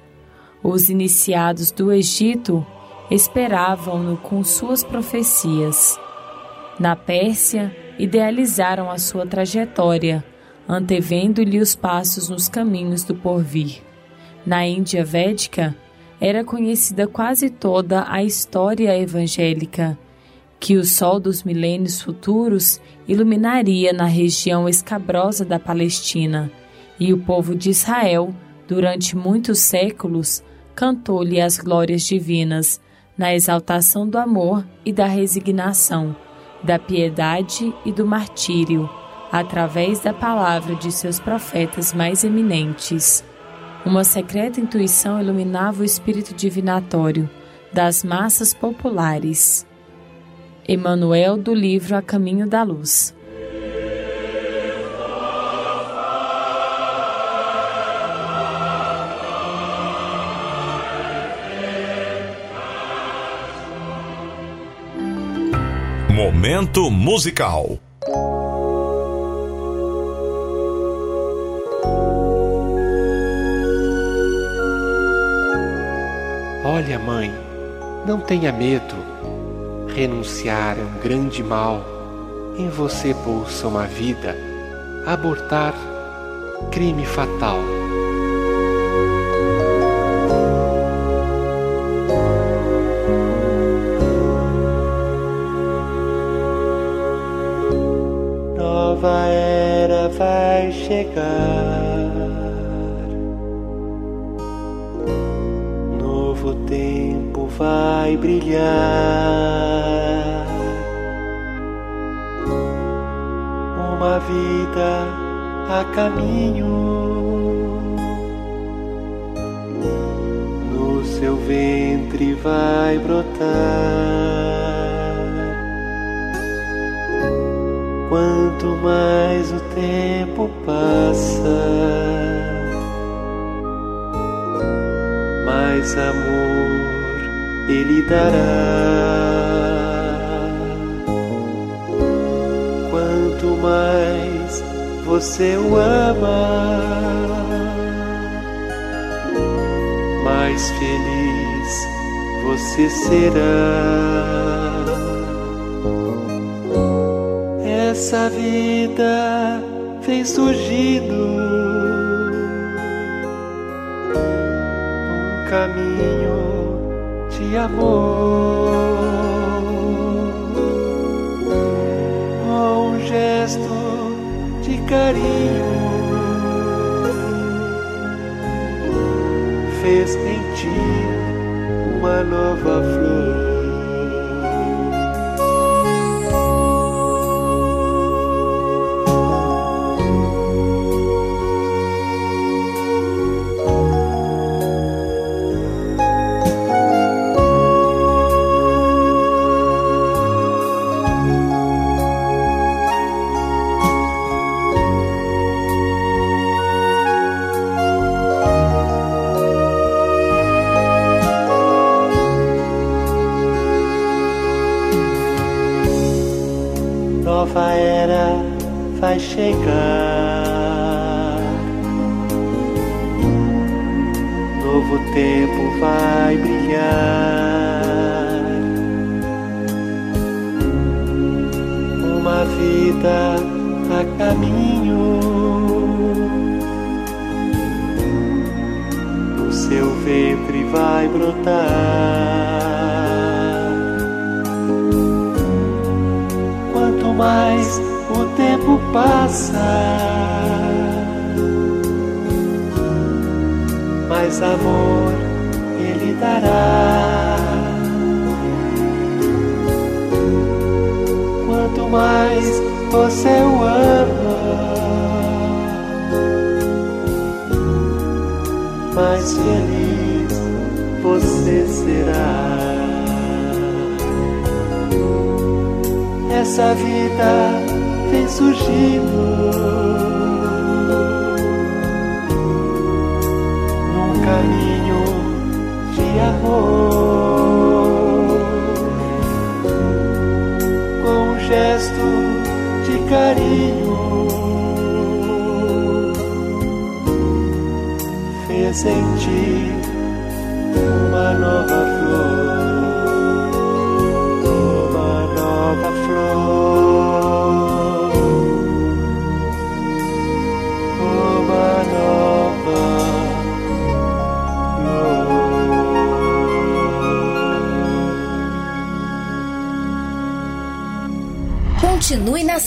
Os iniciados do Egito esperavam-no com suas profecias. Na Pérsia, idealizaram a sua trajetória, antevendo-lhe os passos nos caminhos do porvir. Na Índia Védica, era conhecida quase toda a história evangélica, que o sol dos milênios futuros iluminaria na região escabrosa da Palestina, e o povo de Israel, durante muitos séculos, cantou-lhe as glórias divinas, na exaltação do amor e da resignação, da piedade e do martírio, através da palavra de seus profetas mais eminentes. Uma secreta intuição iluminava o espírito divinatório das massas populares. Emmanuel do livro A Caminho da Luz. Momento musical. Olha, mãe, não tenha medo. Renunciar é um grande mal. Em você pulsa uma vida. Abortar, crime fatal. Nova era vai chegar. Brilhar. Uma vida a caminho. No seu ventre vai brotar. Quanto mais o tempo passa, mais amor ele dará. Quanto mais você o ama, mais feliz você será. essa vida vem surgindo um caminho de amor, um gesto de carinho fez em ti uma nova flor.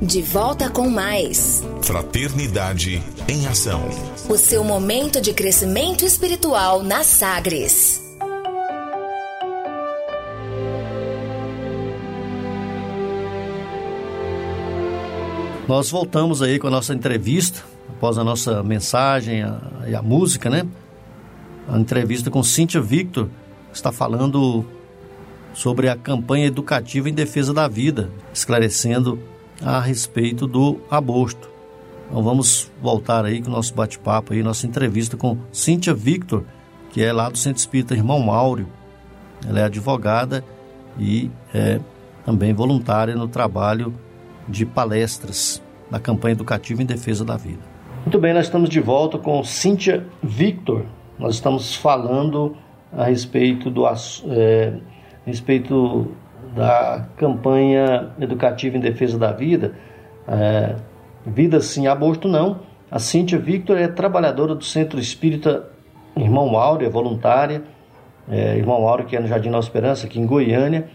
De volta com mais. Fraternidade em Ação. O seu momento de crescimento espiritual na Sagres. Nós voltamos aí com a nossa entrevista, após a nossa mensagem a, e a música, né? A entrevista com Cíntia Victor, que está falando sobre a campanha educativa em defesa da vida, esclarecendo a respeito do aborto. Então vamos voltar aí com o nosso bate-papo aí, nossa entrevista com Cíntia Victor, que é lá do Centro Espírita Irmão Áureo. Ela é advogada e é também voluntária no trabalho de palestras na campanha educativa em defesa da vida. Muito bem, nós estamos de volta com Cíntia Victor. Nós estamos falando a respeito do é, a respeito da campanha educativa em defesa da vida. É, vida sim, aborto não. A Cíntia Victor é trabalhadora do Centro Espírita Irmão Áureo, é voluntária. É, Irmão Áureo, que é no Jardim Nova Esperança, aqui em Goiânia.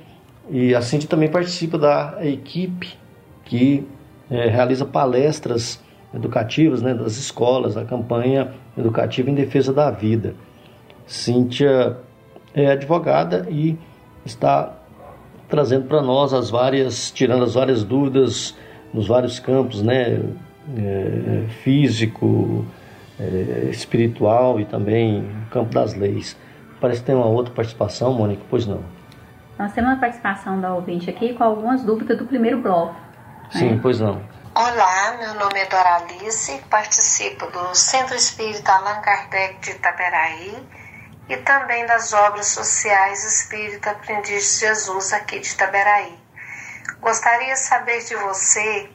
E a Cíntia também participa da equipe que é, realiza palestras educativas né, das escolas, a campanha educativa em defesa da vida. Cíntia é advogada e está trazendo para nós as várias, tirando as várias dúvidas nos vários campos, né, é, físico, é, espiritual e também campo das leis. Parece que tem uma outra participação, Mônica, pois não? Nós temos uma participação da ouvinte aqui com algumas dúvidas do primeiro bloco. Sim, pois não. Olá, meu nome é Doralice, participo do Centro Espírita Allan Kardec de Itaberaí e também das obras sociais Espírita Aprendiz de Jesus aqui de Itaberaí. Gostaria de saber de você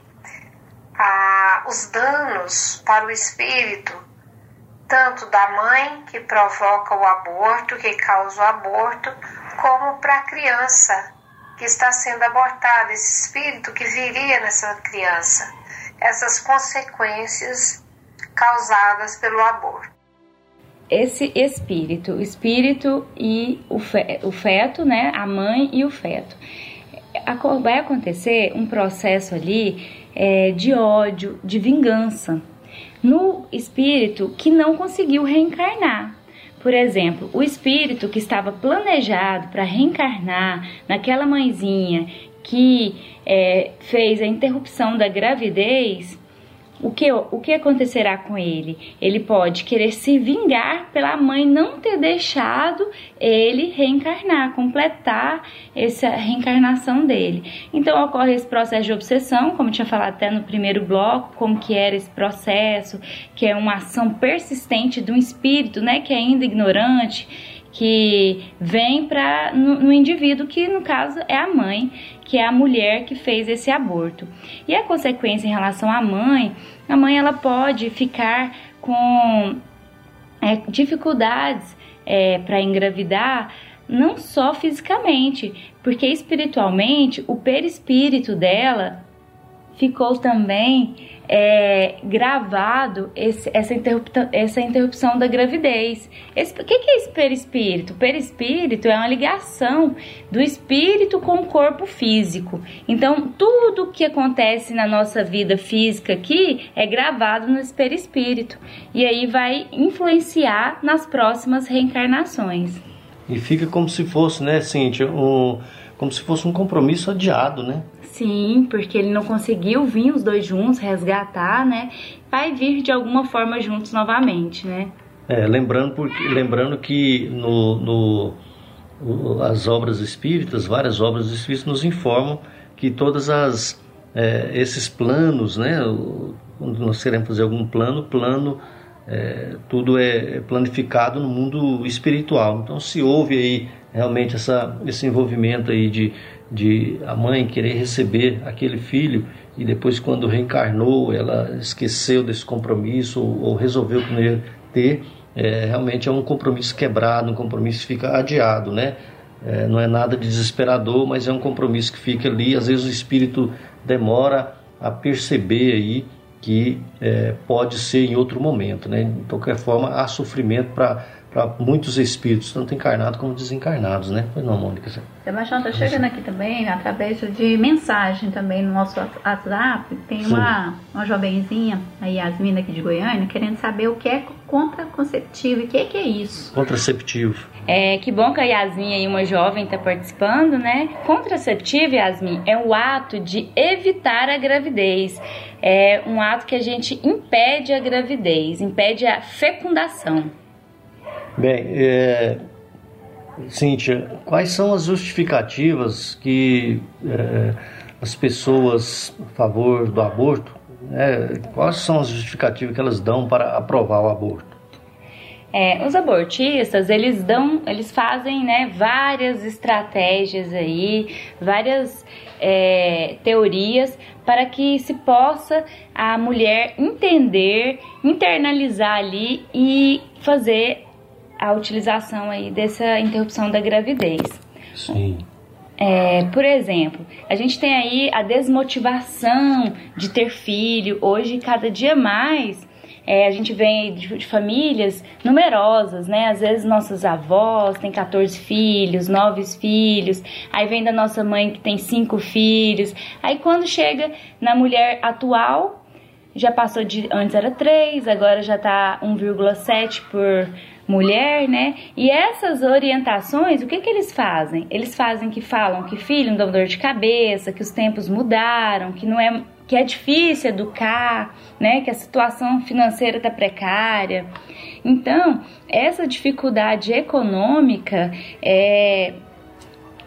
ah, os danos para o espírito, tanto da mãe que provoca o aborto, que causa o aborto, como para a criança que está sendo abortada, esse espírito que viria nessa criança, essas consequências causadas pelo aborto. Esse espírito, o espírito e o, fe, o feto, né, a mãe e o feto. Vai acontecer um processo ali é, de ódio, de vingança no espírito que não conseguiu reencarnar. Por exemplo, o espírito que estava planejado para reencarnar naquela mãezinha que é, fez a interrupção da gravidez, o que, o que acontecerá com ele? Ele pode querer se vingar pela mãe não ter deixado ele reencarnar, completar essa reencarnação dele. Então ocorre esse processo de obsessão, como tinha falado até no primeiro bloco, como que era esse processo, que é uma ação persistente de um espírito, né, que é ainda ignorante, que vem para no, no indivíduo que no caso é a mãe que é a mulher que fez esse aborto. E a consequência em relação à mãe, a mãe ela pode ficar com é, dificuldades é, para engravidar, não só fisicamente, porque espiritualmente o perispírito dela ficou também é, gravado esse, essa, interrupção, essa interrupção da gravidez. O que, que é esse perispírito? Perispírito é uma ligação do espírito com o corpo físico. Então, tudo que acontece na nossa vida física aqui é gravado nesse perispírito. E aí vai influenciar nas próximas reencarnações. E fica como se fosse, né, Cíntia, um, como se fosse um compromisso adiado, né? Sim, porque ele não conseguiu vir os dois juntos, resgatar, né? Vai vir de alguma forma juntos novamente, né? É, lembrando, porque, lembrando que no, no, as obras espíritas, várias obras espíritas nos informam que todas as é, esses planos, né? Quando nós queremos fazer algum plano, plano é, tudo é planificado no mundo espiritual. Então, se houve aí realmente essa, esse envolvimento aí de de a mãe querer receber aquele filho e depois quando reencarnou ela esqueceu desse compromisso ou, resolveu que não ia ter é, realmente é um compromisso quebrado um compromisso que fica adiado né? É, não é nada desesperador mas é um compromisso que fica ali. Às vezes o espírito demora a perceber aí que é, pode ser em outro momento né? De qualquer forma há sofrimento para para muitos espíritos, tanto encarnados como desencarnados, né? Pois não, Mônica? Sebastião está chegando aqui também através de mensagem também no nosso WhatsApp. Tem uma, uma jovenzinha, a Yasmin aqui de Goiânia, querendo saber o que é contraconceptivo e o que, que é isso. Contraceptivo. É, que bom que a Yasmin aí, uma jovem, está participando, né? Contraceptivo, Yasmin, é o ato de evitar a gravidez. É um ato que a gente impede a gravidez, impede a fecundação. Bem, é, Cíntia, quais são as justificativas que é, as pessoas a favor do aborto, né, quais são as justificativas que elas dão para aprovar o aborto? É, os abortistas, eles dão, eles fazem né, várias estratégias aí, várias é, teorias para que se possa a mulher entender, internalizar ali e fazer a utilização aí dessa interrupção da gravidez. Sim. É, por exemplo, a gente tem aí a desmotivação de ter filho. Hoje, cada dia mais, é, a gente vem de, de, famílias numerosas, né? Às vezes nossas avós têm 14 filhos, 9 filhos, aí vem da nossa mãe que tem 5 filhos. Aí quando chega na mulher atual, já passou de. Antes era 3, agora já tá 1,7 por mulher, né? E essas orientações, o que que eles fazem? Eles fazem que falam que filho não dá dor de cabeça, que os tempos mudaram, que não é que é difícil educar, né? Que a situação financeira está precária. Então, essa dificuldade econômica é,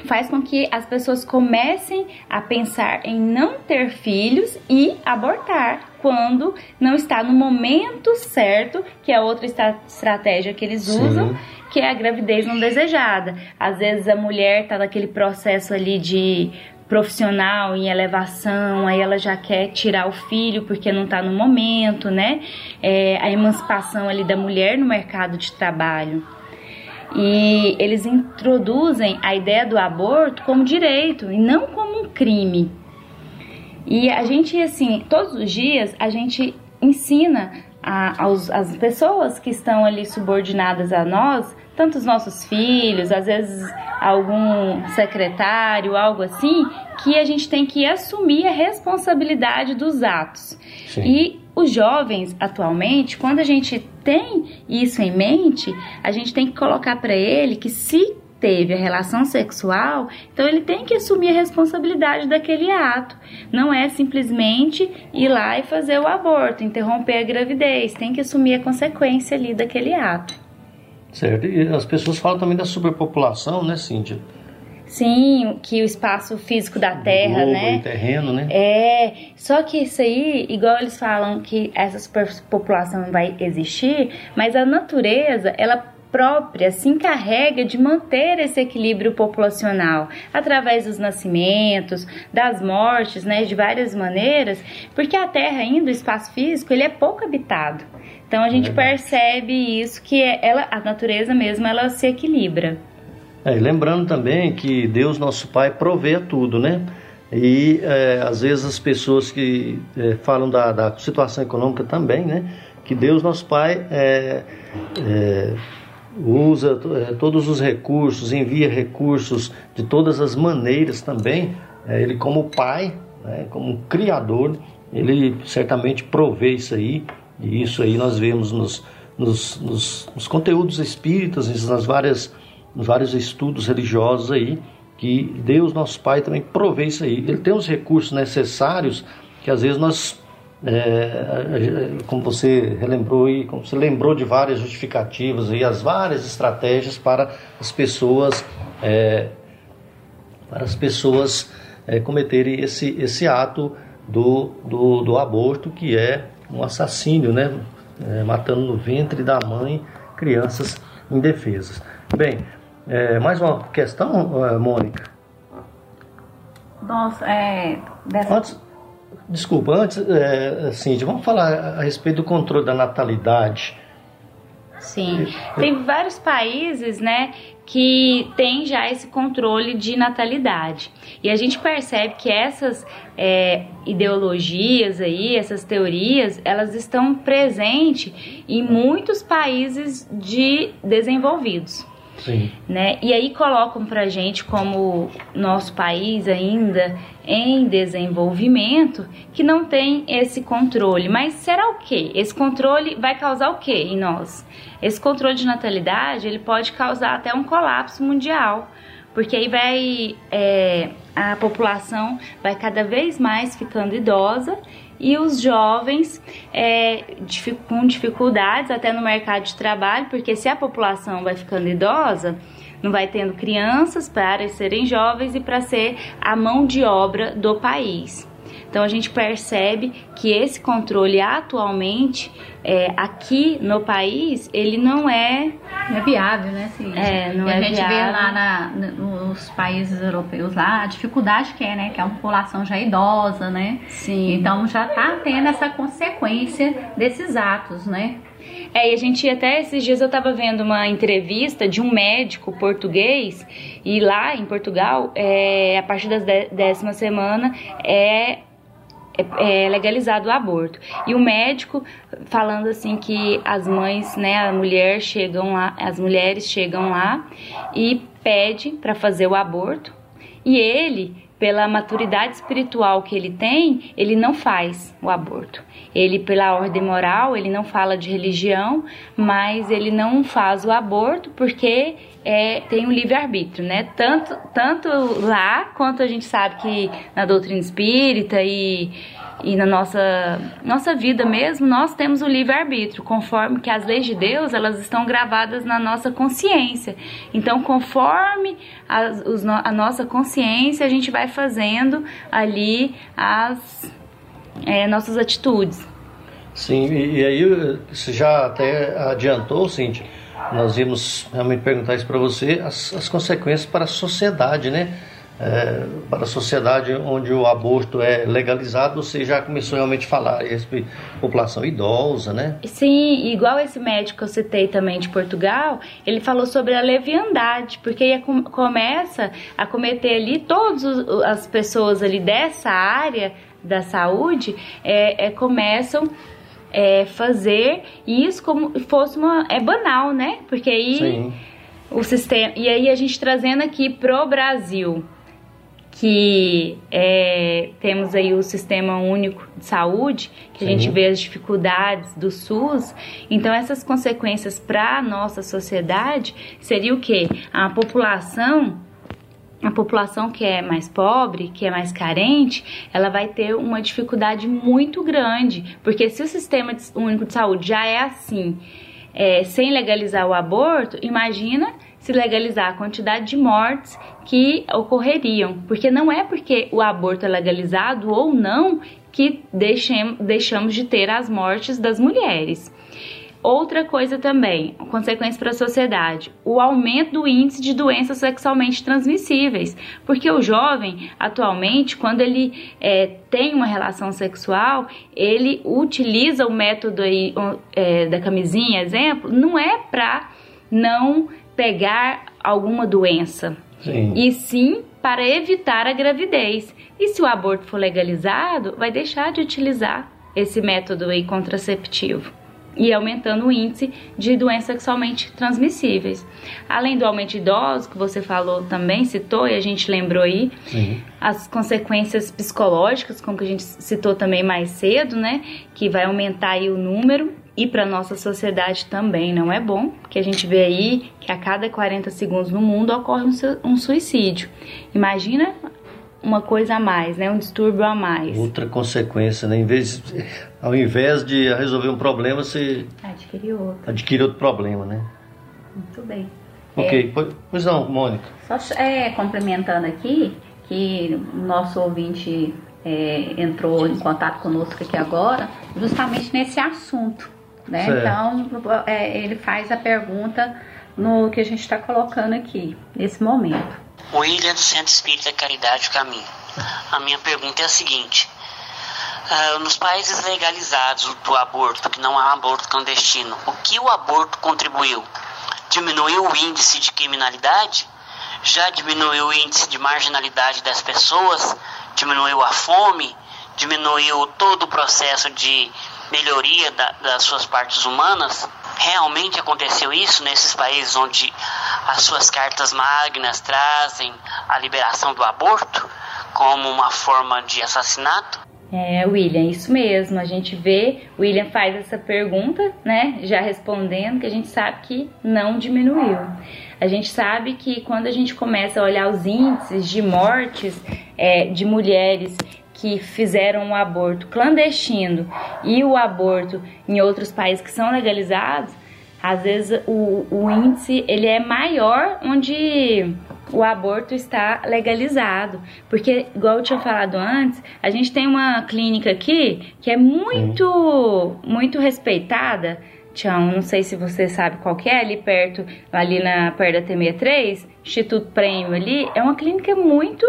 faz com que as pessoas comecem a pensar em não ter filhos e abortar quando não está no momento certo, que é outra estratégia que eles usam, Sim. que é a gravidez não desejada. Às vezes a mulher está naquele processo ali de profissional em elevação, aí ela já quer tirar o filho porque não está no momento, né? É, a emancipação ali da mulher no mercado de trabalho e eles introduzem a ideia do aborto como direito e não como um crime. E a gente, assim, todos os dias a gente ensina a, aos, as pessoas que estão ali subordinadas a nós, tanto os nossos filhos, às vezes algum secretário, algo assim, que a gente tem que assumir a responsabilidade dos atos. Sim. E os jovens atualmente, quando a gente tem isso em mente, a gente tem que colocar para ele que se teve a relação sexual, então ele tem que assumir a responsabilidade daquele ato. Não é simplesmente ir lá e fazer o aborto, interromper a gravidez, tem que assumir a consequência ali daquele ato. Certo. E as pessoas falam também da superpopulação, né, Cíntia? Sim, que o espaço físico da Terra, Globo né? terreno, né? É, só que isso aí, igual eles falam que essa superpopulação vai existir, mas a natureza, ela própria se encarrega de manter esse equilíbrio populacional através dos nascimentos, das mortes, né, de várias maneiras, porque a Terra ainda, o espaço físico, ele é pouco habitado. Então a gente percebe isso que é- ela, a natureza mesmo, ela se equilibra. É, lembrando também que Deus, nosso Pai, provê tudo, né? E é, às vezes as pessoas que é, falam da, da situação econômica também, né? Que Deus, nosso Pai, é, é, usa é, todos os recursos, envia recursos de todas as maneiras também. É, ele, como Pai, né, como Criador, ele certamente provê isso aí. E isso aí nós vemos nos, nos, nos, nos conteúdos espíritas, nas várias nos vários estudos religiosos aí, que Deus, nosso Pai, também provê isso aí. Ele tem os recursos necessários que às vezes nós, é, como você relembrou e como você lembrou de várias justificativas e as várias estratégias para as pessoas, é, para as pessoas é, cometerem esse, esse ato do, do, do aborto, que é um assassínio, né? É, matando no ventre da mãe crianças indefesas. Bem, é, mais uma questão, é, Mônica? Nossa, é. Dessa... Antes, desculpa, antes, é, Cíntia, vamos falar a respeito do controle da natalidade. Sim, tem vários países, né, que tem já esse controle de natalidade. E a gente percebe que essas é, ideologias aí, essas teorias, elas estão presentes em muitos países de desenvolvidos. Né? E aí colocam pra gente como nosso país ainda em desenvolvimento que não tem esse controle. Mas será o quê? Esse controle vai causar o quê em nós? Esse controle de natalidade ele pode causar até um colapso mundial. Porque aí vai é, a população vai cada vez mais ficando idosa e os jovens é, com dificuldades até no mercado de trabalho, porque se a população vai ficando idosa, não vai tendo crianças para serem jovens e para ser a mão de obra do país. Então a gente percebe que esse controle atualmente é, aqui no país ele não é não é viável, né? Sim. É, não e é a gente viável. vê lá na, nos países europeus lá a dificuldade que é, né? Que é uma população já idosa, né? Sim. Então já tá tendo essa consequência desses atos, né? É, e a gente até esses dias eu estava vendo uma entrevista de um médico português e lá em Portugal, é, a partir da dé- décima semana é é, é legalizado o aborto. E o médico falando assim que as mães, né, a mulher chegam lá, as mulheres chegam lá e pede para fazer o aborto. E ele, pela maturidade espiritual que ele tem, ele não faz o aborto. Ele, pela ordem moral, ele não fala de religião, mas ele não faz o aborto porque é, tem um livre-arbítrio, né? Tanto, tanto lá quanto a gente sabe que na doutrina espírita e, e na nossa, nossa vida mesmo, nós temos o livre-arbítrio, conforme que as leis de Deus, elas estão gravadas na nossa consciência. Então, conforme as, os a nossa consciência, a gente vai fazendo ali as é, nossas atitudes. Sim, e, e aí você já até adiantou, Cintia, nós íamos realmente perguntar isso para você, as, as consequências para a sociedade, né? É, para a sociedade onde o aborto é legalizado, você já começou realmente a falar a respeito da população idosa, né? Sim, igual esse médico que eu citei também de Portugal, ele falou sobre a leviandade, porque começa a cometer ali todas as pessoas ali dessa área da saúde é, é, começam é, fazer isso como fosse uma é banal, né? Porque aí Sim. o sistema e aí a gente trazendo aqui pro Brasil que é, temos aí o Sistema Único de Saúde, que a gente vê as dificuldades do SUS. Então, essas consequências para a nossa sociedade seria o quê? A população a população que é mais pobre, que é mais carente, ela vai ter uma dificuldade muito grande, porque se o sistema único de saúde já é assim, é, sem legalizar o aborto, imagina se legalizar a quantidade de mortes que ocorreriam, porque não é porque o aborto é legalizado ou não que deixem, deixamos de ter as mortes das mulheres. Outra coisa também, consequência para a sociedade, o aumento do índice de doenças sexualmente transmissíveis, porque o jovem, atualmente, quando ele é, tem uma relação sexual, ele utiliza o método aí, é, da camisinha, exemplo, não é para não pegar alguma doença, Sim. e sim para evitar a gravidez. E se o aborto for legalizado, vai deixar de utilizar esse método aí contraceptivo e aumentando o índice de doenças sexualmente transmissíveis. Além do aumento de idosos, que você falou também, citou e a gente lembrou aí, Sim. as consequências psicológicas, como que a gente citou também mais cedo, né, que vai aumentar aí o número e para nossa sociedade também não é bom, porque a gente vê aí que a cada 40 segundos no mundo ocorre um, su suicídio. Imagina uma coisa a mais, né? Um distúrbio a mais. Outra consequência, né? Em vez, ao invés de resolver um problema, você Adquirir outro. adquire outro problema, né? Muito bem. Ok, É, pois, pois não, Mônica. Só é, complementando aqui, que o nosso ouvinte é, entrou em contato conosco aqui agora, justamente nesse assunto. Né? Certo. Então, é, ele faz a pergunta no que a gente está colocando aqui, nesse momento. William do Centro Espírita Caridade o Caminho. A minha pergunta é a seguinte: ah, nos países legalizados do aborto, que não há aborto clandestino, o que o aborto contribuiu? Diminuiu o índice de criminalidade? Já diminuiu o índice de marginalidade das pessoas? Diminuiu a fome? Diminuiu todo o processo de melhoria da- das suas partes humanas? Realmente aconteceu isso nesses países onde as suas cartas magnas trazem a liberação do aborto como uma forma de assassinato? É, William, isso mesmo. A gente vê, William faz essa pergunta, né? Já respondendo, que a gente sabe que não diminuiu. A gente sabe que quando a gente começa a olhar os índices de mortes é, de mulheres que fizeram o aborto clandestino e o aborto em outros países que são legalizados, às vezes o, o índice ele é maior onde o aborto está legalizado. Porque, igual eu tinha falado antes, a gente tem uma clínica aqui que é muito, muito respeitada. Tião, não sei se você sabe qual que é, ali perto, ali na perto da T63, Instituto Prêmio ali, é uma clínica muito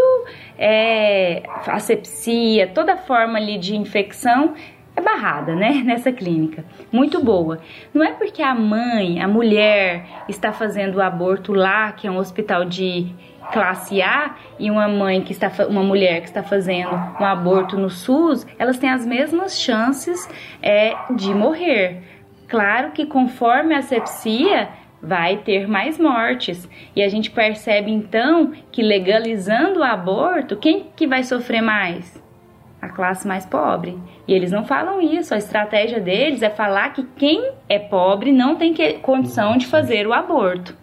é, asepsia, toda forma ali de infecção é barrada, né, nessa clínica. Muito boa. Não é porque a mãe, a mulher, está fazendo o aborto lá, que é um hospital de classe A, e uma mãe que está, uma mulher que está fazendo um aborto no SUS, elas têm as mesmas chances é, de morrer. Claro que conforme a asepsia, vai ter mais mortes. E a gente percebe então que legalizando o aborto, quem que vai sofrer mais? a classe mais pobre. E eles não falam isso. A estratégia deles é falar que quem é pobre não tem que- condição de fazer o aborto.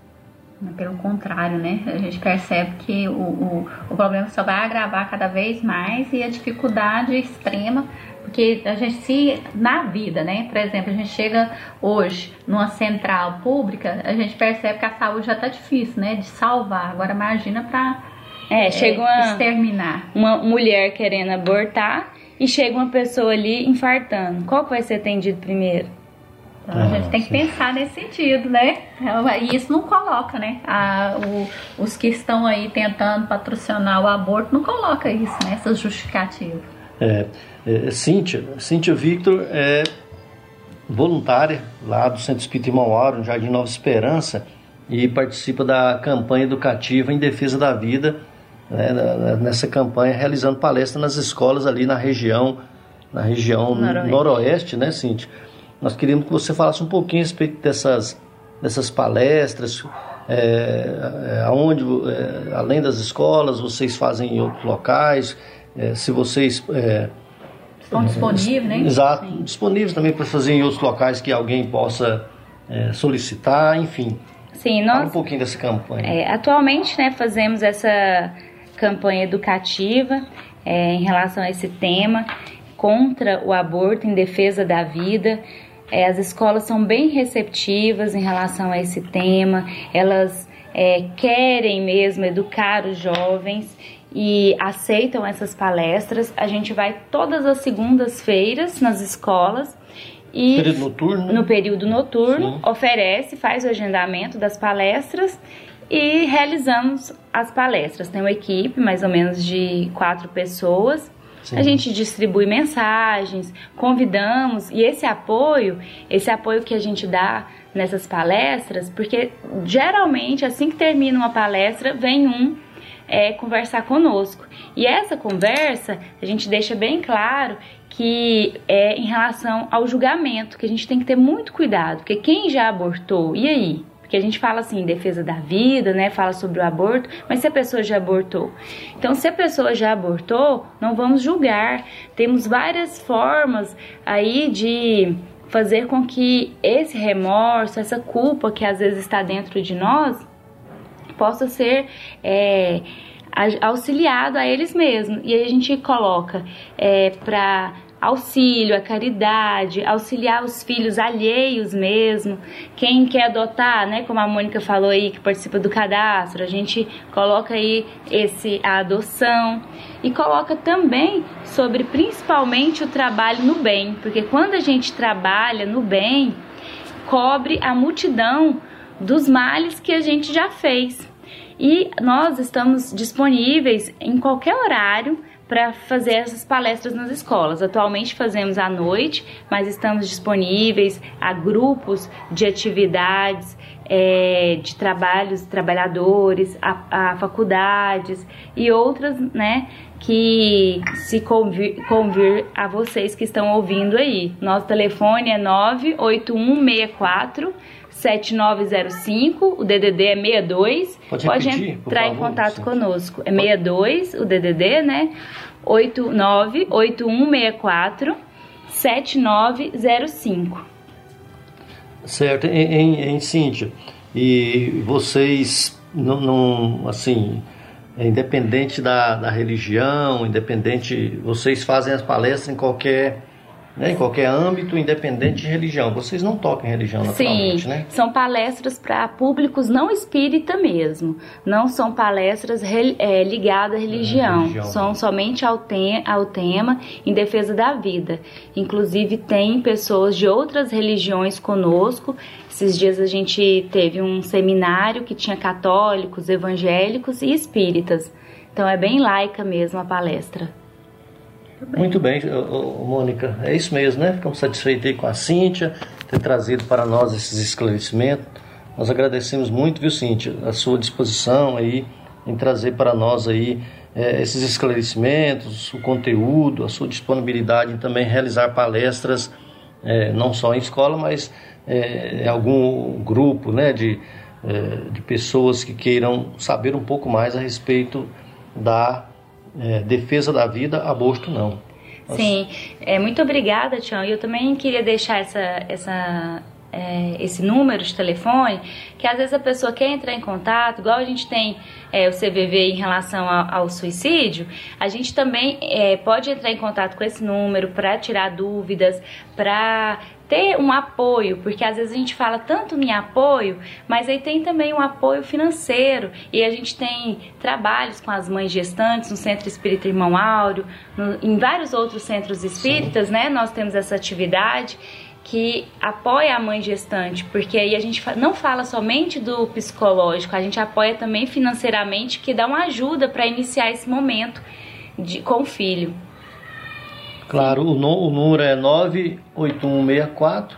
Pelo contrário, né? A gente percebe que o, o, o problema só vai agravar cada vez mais e a dificuldade extrema, porque a gente se na vida, né? Por exemplo, a gente chega hoje numa central pública, a gente percebe que a saúde já tá difícil, né? De salvar. Agora imagina para É, chega uma, exterminar. uma mulher querendo abortar e chega uma pessoa ali infartando. Qual que vai ser atendido primeiro? Então a gente tem que pensar nesse sentido, né? E isso não coloca, né? A- o- os que estão aí tentando patrocinar o aborto não coloca isso, né? Essas justificativas. É, é, Cíntia, Cíntia Victor é voluntária lá do Centro Espírita Irmão Auro, no Jardim Nova Esperança, e participa da campanha educativa em defesa da vida, né, nessa campanha, realizando palestras nas escolas ali na região, na região Noroeste. noroeste, né, Cíntia? Nós queríamos que você falasse um pouquinho a respeito dessas, dessas palestras, é, aonde, é, além das escolas, vocês fazem em outros locais, é, se vocês... É, Estão disponíveis, né? Exato, Sim. disponíveis também para fazer em outros locais que alguém possa é, solicitar, enfim. Sim, nós... Fala um pouquinho dessa campanha. É, atualmente, né, fazemos essa campanha educativa é, em relação a esse tema contra o aborto, em defesa da vida. É, as escolas são bem receptivas em relação a esse tema, elas é, querem mesmo educar os jovens e aceitam essas palestras. A gente vai todas as segundas-feiras nas escolas e período noturno. no período noturno Sim. oferece, faz o agendamento das palestras e realizamos as palestras. Tem uma equipe mais ou menos de quatro pessoas Sim. A gente distribui mensagens, convidamos e esse apoio, esse apoio que a gente dá nessas palestras, porque geralmente assim que termina uma palestra vem um é, conversar conosco. E essa conversa a gente deixa bem claro que é em relação ao julgamento, que a gente tem que ter muito cuidado, porque quem já abortou, e aí? Porque a gente fala assim, defesa da vida, né? Fala sobre o aborto, mas se a pessoa já abortou. Então, se a pessoa já abortou, não vamos julgar. Temos várias formas aí de fazer com que esse remorso, essa culpa que às vezes está dentro de nós, possa ser é, auxiliado a eles mesmos. E aí a gente coloca é, para auxílio, a caridade, auxiliar os filhos alheios mesmo. Quem quer adotar, né, como a Mônica falou aí, que participa do cadastro, a gente coloca aí esse a adoção e coloca também sobre principalmente o trabalho no bem, porque quando a gente trabalha no bem, cobre a multidão dos males que a gente já fez. E nós estamos disponíveis em qualquer horário para fazer essas palestras nas escolas. Atualmente fazemos à noite, mas estamos disponíveis a grupos de atividades, é, de trabalhos, trabalhadores, a, a, faculdades e outras, né, que se convir, convir a vocês que estão ouvindo aí. Nosso telefone é 98164 7905, o DDD é 62. Pode, Pode repetir, entrar em contato conosco. É 62, o DDD, né? 898164 7905. Certo, em, em, em Cíntia, e vocês não, não assim, é independente da, da religião, independente, vocês fazem as palestras em qualquer né, em qualquer âmbito, independente de religião. Vocês não tocam em religião naturalmente, Sim, né? são palestras para públicos não espírita mesmo. Não são palestras é, ligadas à religião. religião. São somente ao, te ao tema em defesa da vida. Inclusive tem pessoas de outras religiões conosco. Esses dias a gente teve um seminário que tinha católicos, evangélicos e espíritas. Então é bem laica mesmo a palestra. Muito bem, Mônica. É isso mesmo, né? Ficamos satisfeitos com a Cíntia, ter trazido para nós esses esclarecimentos. Nós agradecemos muito, viu, Cíntia, a sua disposição aí em trazer para nós aí é, esses esclarecimentos, o conteúdo, a sua disponibilidade em também realizar palestras, é, não só em escola, mas é, em algum grupo, né, de, é, de pessoas que queiram saber um pouco mais a respeito da é, defesa da vida, aborto não. Sim, é, muito obrigada, Tião. E eu também queria deixar essa, essa, é, esse número de telefone, que às vezes a pessoa quer entrar em contato, igual a gente tem é, o CVV em relação ao, ao suicídio, a gente também é, pode entrar em contato com esse número para tirar dúvidas, para ter um apoio, porque às vezes a gente fala tanto em apoio, mas aí tem também um apoio financeiro e a gente tem trabalhos com as mães gestantes no Centro Espírita Irmão Áureo, no, em vários outros centros espíritas, Sim. né? Nós temos essa atividade que apoia a mãe gestante, porque aí a gente não fala somente do psicológico, a gente apoia também financeiramente, que dá uma ajuda para iniciar esse momento de, com o filho. Claro, o, no, o número é 98164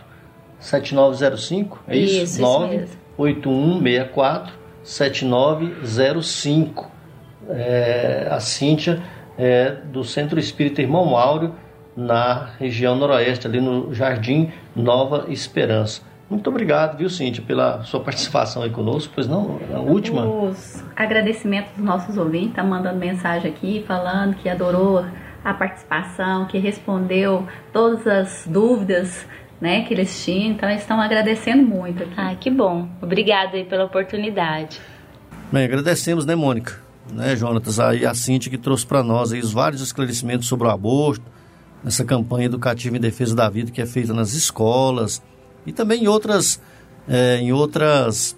7905, é isso? Isso, 98164 7905. É, a Cíntia é do Centro Espírita Irmão Áureo, na região noroeste, ali no Jardim Nova Esperança. Muito obrigado, viu, Cíntia, pela sua participação aí conosco. Pois não, a última. Os agradecimentos dos nossos ouvintes, tá mandando mensagem aqui, falando que adorou a participação, que respondeu todas as dúvidas né, que eles tinham. Então, eles estão agradecendo muito aqui. Ah, que bom. Obrigada aí pela oportunidade. Bem, agradecemos, né, Mônica? Né, Jonatas, aí a Cíntia que trouxe para nós aí os vários esclarecimentos sobre o aborto, nessa campanha educativa em defesa da vida que é feita nas escolas, e também em outras, é, em outras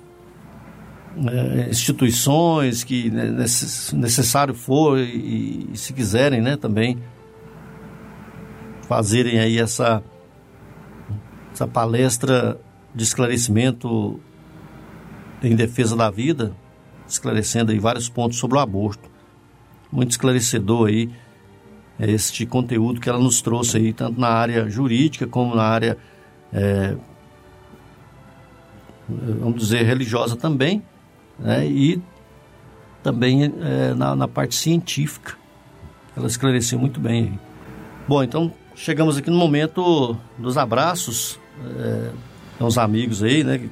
instituições que necessário for e, e, se quiserem, né, também fazerem aí essa essa palestra de esclarecimento em defesa da vida, esclarecendo aí vários pontos sobre o aborto. Muito esclarecedor aí é, este conteúdo que ela nos trouxe aí, tanto na área jurídica como na área é, vamos dizer, religiosa também, né? e também é, na, na, parte científica. Ela esclareceu muito bem. Bom, então chegamos aqui no momento dos abraços é, aos amigos aí, né?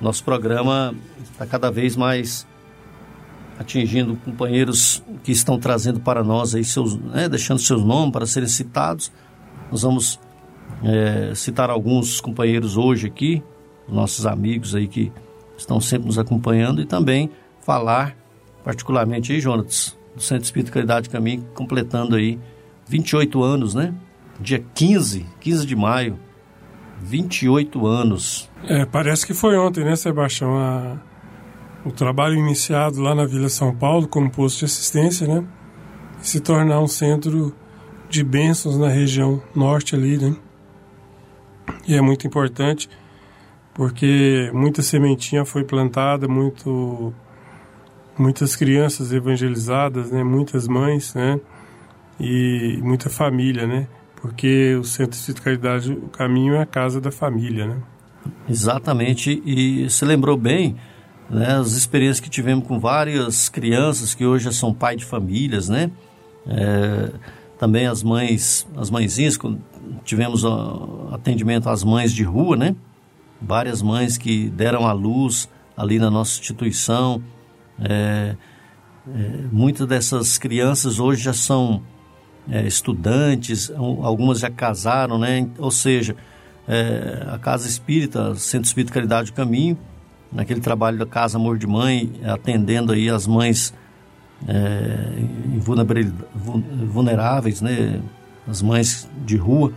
Nosso programa está cada vez mais atingindo companheiros que estão trazendo para nós aí seus, né, deixando seus nomes para serem citados. Nós vamos é, citar alguns companheiros hoje aqui, nossos amigos aí que estão sempre nos acompanhando e também falar particularmente aí, Jonas, do Centro Espírito Caridade Caminho, completando aí 28 anos, né? Dia 15, 15 de maio, 28 anos. É, parece que foi ontem, né, Sebastião? A, o trabalho iniciado lá na Vila São Paulo como posto de assistência, né? Se tornar um centro de bênçãos na região norte ali, né? E é muito importante porque muita sementinha foi plantada, muito, muitas crianças evangelizadas, né, muitas mães, né, e muita família, né, porque o Centro de Caridade, o caminho é a casa da família, né. Exatamente, e você lembrou bem, né, as experiências que tivemos com várias crianças que hoje são pai de famílias, né, é, também as mães, as mãezinhas, tivemos atendimento às mães de rua, né, várias mães que deram à luz ali na nossa instituição. É, é, muitas dessas crianças hoje já são é, estudantes, algumas já casaram, né? Ou seja, é, a Casa Espírita, Centro Espírita Caridade do Caminho, naquele trabalho da Casa Amor de Mãe, atendendo aí as mães é, vulneráveis, né? As mães de rua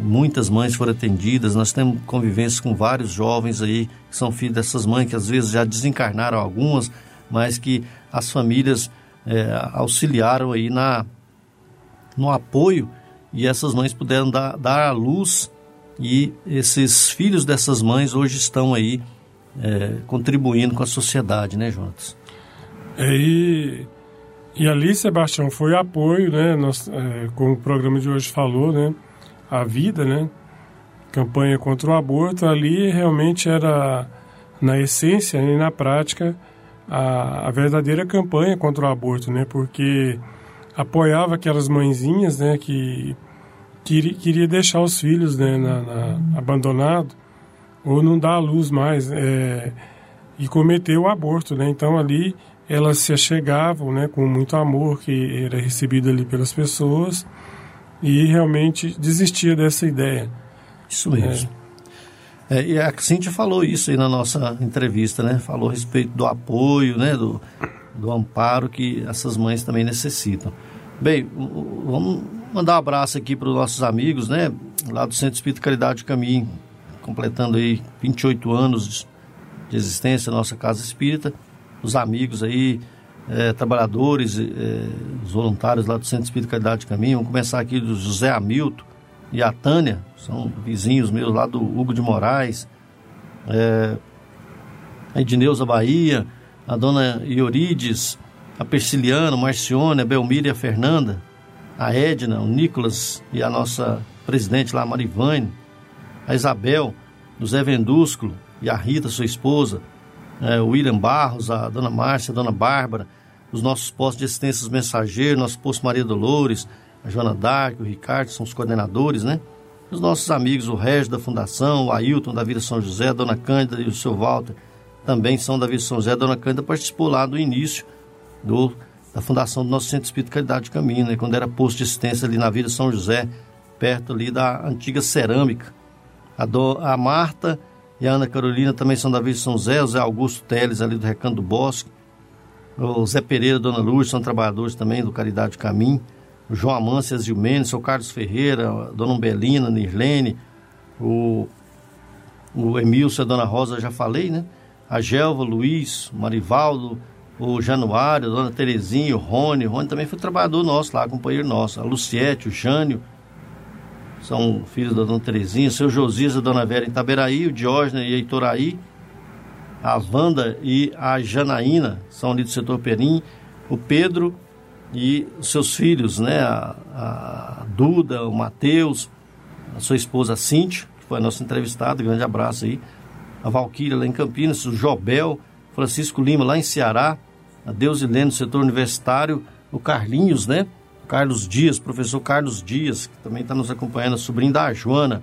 Muitas mães foram atendidas, nós temos convivência com vários jovens aí que são filhos dessas mães, que às vezes já desencarnaram algumas, mas que as famílias é, auxiliaram aí na, no apoio. E essas mães puderam dar, dar à luz. E esses filhos dessas mães hoje estão aí é, contribuindo com a sociedade, né, Jonas? É, e, e ali, Sebastião, foi apoio, né, nós, é, como o programa de hoje falou, né, a vida, né? Campanha contra o aborto, ali realmente era, na essência e na prática, a, a verdadeira campanha contra o aborto, né? Porque apoiava aquelas mãezinhas, né? Que queria, queria deixar os filhos, né? Na, na, abandonado ou não dar à luz mais é, e cometer o aborto, né? Então ali elas se achegavam, né? Com muito amor que era recebido ali pelas pessoas e realmente desistia dessa ideia. Isso mesmo. É. É, e a Cintia falou isso aí na nossa entrevista, né? Falou a respeito do apoio, né? Do, do amparo que essas mães também necessitam. Bem, vamos mandar um abraço aqui para os nossos amigos, né? Lá do Centro Espírito Caridade Caminho, completando aí 28 anos de existência, nossa Casa Espírita. Os amigos aí, é, trabalhadores, é, os voluntários lá do Centro Espírita Caridade de Caminho. Vamos começar aqui do José Hamilton e a Tânia, são vizinhos meus lá do Hugo de Moraes, é, a Edneuza Bahia, a dona Iorides, a Persiliana, o Marcione, a Belmira e a Fernanda, a Edna, o Nicolas e a nossa presidente lá, a Marivane, a Isabel, do Zé Vendúsculo e a Rita, sua esposa, é, o William Barros, a dona Márcia, a dona Bárbara, os nossos postos de assistência mensageiros, nosso posto Maria Dolores, a Joana Dark, o Ricardo, são os coordenadores, né? Os nossos amigos, o Regis da Fundação, o Ailton da Vila São José, a Dona Cândida e o seu Walter, também são da Vila São José. A Dona Cândida participou lá do início do, da fundação do nosso Centro Espírito Caridade de Caminho, né? quando era posto de assistência ali na Vila São José, perto ali da antiga cerâmica. A, do, a Marta e a Ana Carolina também são da Vila São José, o Zé Augusto Teles ali do Recanto do Bosque, o Zé Pereira Dona Luz são trabalhadores também do Caridade de Caminho o João Amâncias Gilmenes, o Carlos Ferreira, Dona Umbelina, Nirlene, o, o Emilson a Dona Rosa, já falei, né? A Gelva, Luiz, Marivaldo, o Januário, a Dona Terezinha, o Rony. O Rony também foi trabalhador nosso lá, companheiro nosso. A Luciete, o Jânio, são filhos da Dona Terezinha. O seu Josias a Dona Vera em Itaberaí, o Diógenes e a Itoraí. A Wanda e a Janaína são ali do setor Perim. O Pedro e os seus filhos, né? A, a Duda, o Matheus, a sua esposa Cintia, que foi a nossa entrevistada, grande abraço aí. A Valquíria lá em Campinas, o Jobel, Francisco Lima lá em Ceará, a Deus Helena no setor universitário, o Carlinhos, né? Carlos Dias, professor Carlos Dias, que também está nos acompanhando, a sobrinha da Joana,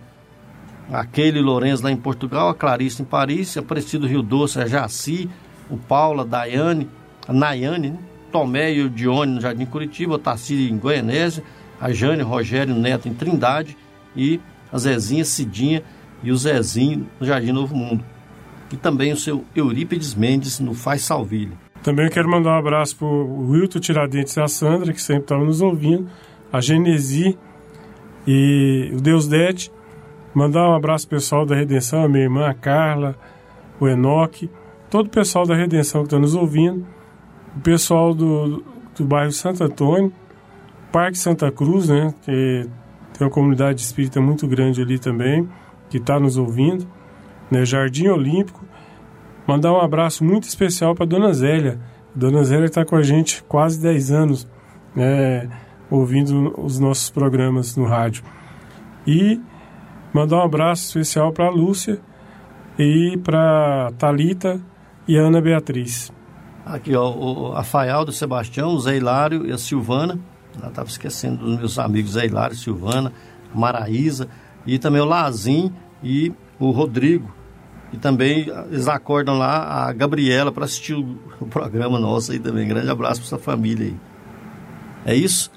aquele Lourenço lá em Portugal, a Clarice em Paris, a Aparecido Rio Doce, a Jaci, o Paula, a Daiane, a Nayane, né? Tomé e o Dione no Jardim Curitiba, o Tarcísio em Goianésia, a Jane, o Rogério Neto em Trindade e a Zezinha Cidinha e o Zezinho no Jardim Novo Mundo. E também o seu Eurípides Mendes no Faz Salvilha. Também quero mandar um abraço para o Wilton Tiradentes e a Sandra, que sempre estavam nos ouvindo, a Genesi e o Deus Dete. Mandar um abraço pessoal da Redenção, a minha irmã, a Carla, o Enoque, todo o pessoal da Redenção que está nos ouvindo o pessoal do, do bairro Santo Antônio, Parque Santa Cruz, né, que tem uma comunidade espírita muito grande ali também, que está nos ouvindo, né, Jardim Olímpico. Mandar um abraço muito especial para Dona Zélia. Dona Zélia está com a gente quase 10 anos, né, ouvindo os nossos programas no rádio. E mandar um abraço especial para a Lúcia e para Talita e a Ana Beatriz. Aqui, ó, o Rafael do Sebastião, o Zé Hilário e a Silvana. Eu estava esquecendo dos meus amigos Zé Hilário, Silvana, Maraísa e também o Lazim e o Rodrigo. E também eles acordam lá a Gabriela para assistir o, o, programa nosso aí também. Grande abraço para sua família aí. É isso?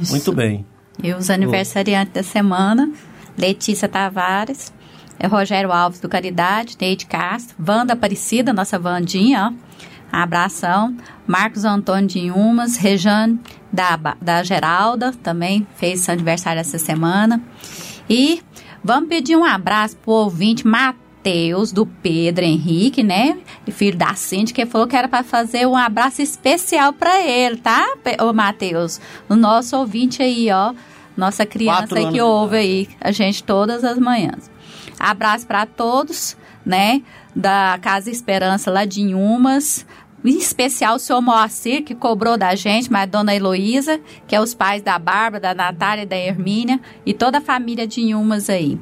isso? Muito bem. E os aniversariantes da semana, Letícia Tavares, é Rogério Alves do Caridade, Neide Castro, Wanda Aparecida, nossa Vandinha, ó. Abração. Marcos Antônio de Inhumas, Rejane da, da Geralda, também fez seu aniversário essa semana. E vamos pedir um abraço pro ouvinte Matheus, do Pedro Henrique, né? Filho da Cindy, que falou que era para fazer um abraço especial para ele, tá, ô Matheus? O nosso ouvinte aí, ó. Nossa criança aí que ouve aí a gente todas as manhãs. Abraço para todos, né? Da Casa Esperança lá de Inhumas, em especial o senhor Moacir, que cobrou da gente, mas a dona Heloísa, que é os pais da Bárbara, da Natália da Hermínia, e toda a família de Inhumas aí.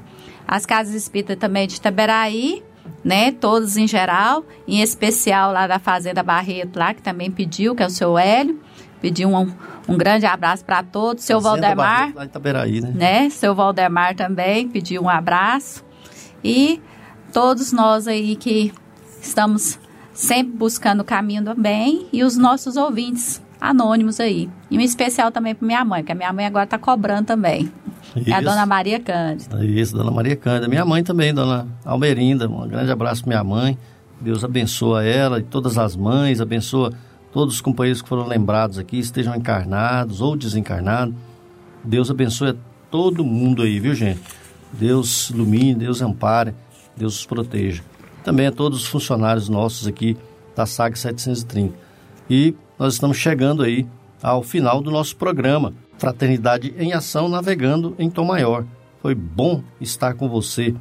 As casas espíritas também de Taberaí, né? Todos em geral, em especial lá da Fazenda Barreto, lá, que também pediu, que é o seu Hélio. Pediu um, um grande abraço para todos. Seu Fazenda Valdemar. Barreto, lá em Itaberaí, né? né? Seu Valdemar também pediu um abraço. E todos nós aí que estamos sempre buscando o caminho do bem e os nossos ouvintes anônimos aí. E um especial também para minha mãe, porque a minha mãe agora está cobrando também. Isso. É a dona Maria Cândida. Isso, dona Maria Cândida. Minha mãe também, dona Almerinda. Um grande abraço para minha mãe. Deus abençoa ela e todas as mães, abençoa todos os companheiros que foram lembrados aqui, estejam encarnados ou desencarnados. Deus abençoe todo mundo aí, viu, gente? Deus ilumine, Deus ampare, Deus os proteja também a todos os funcionários nossos aqui da SAG 730. E nós estamos chegando aí ao final do nosso programa, Fraternidade em Ação, navegando em Tom Maior. Foi bom estar com você.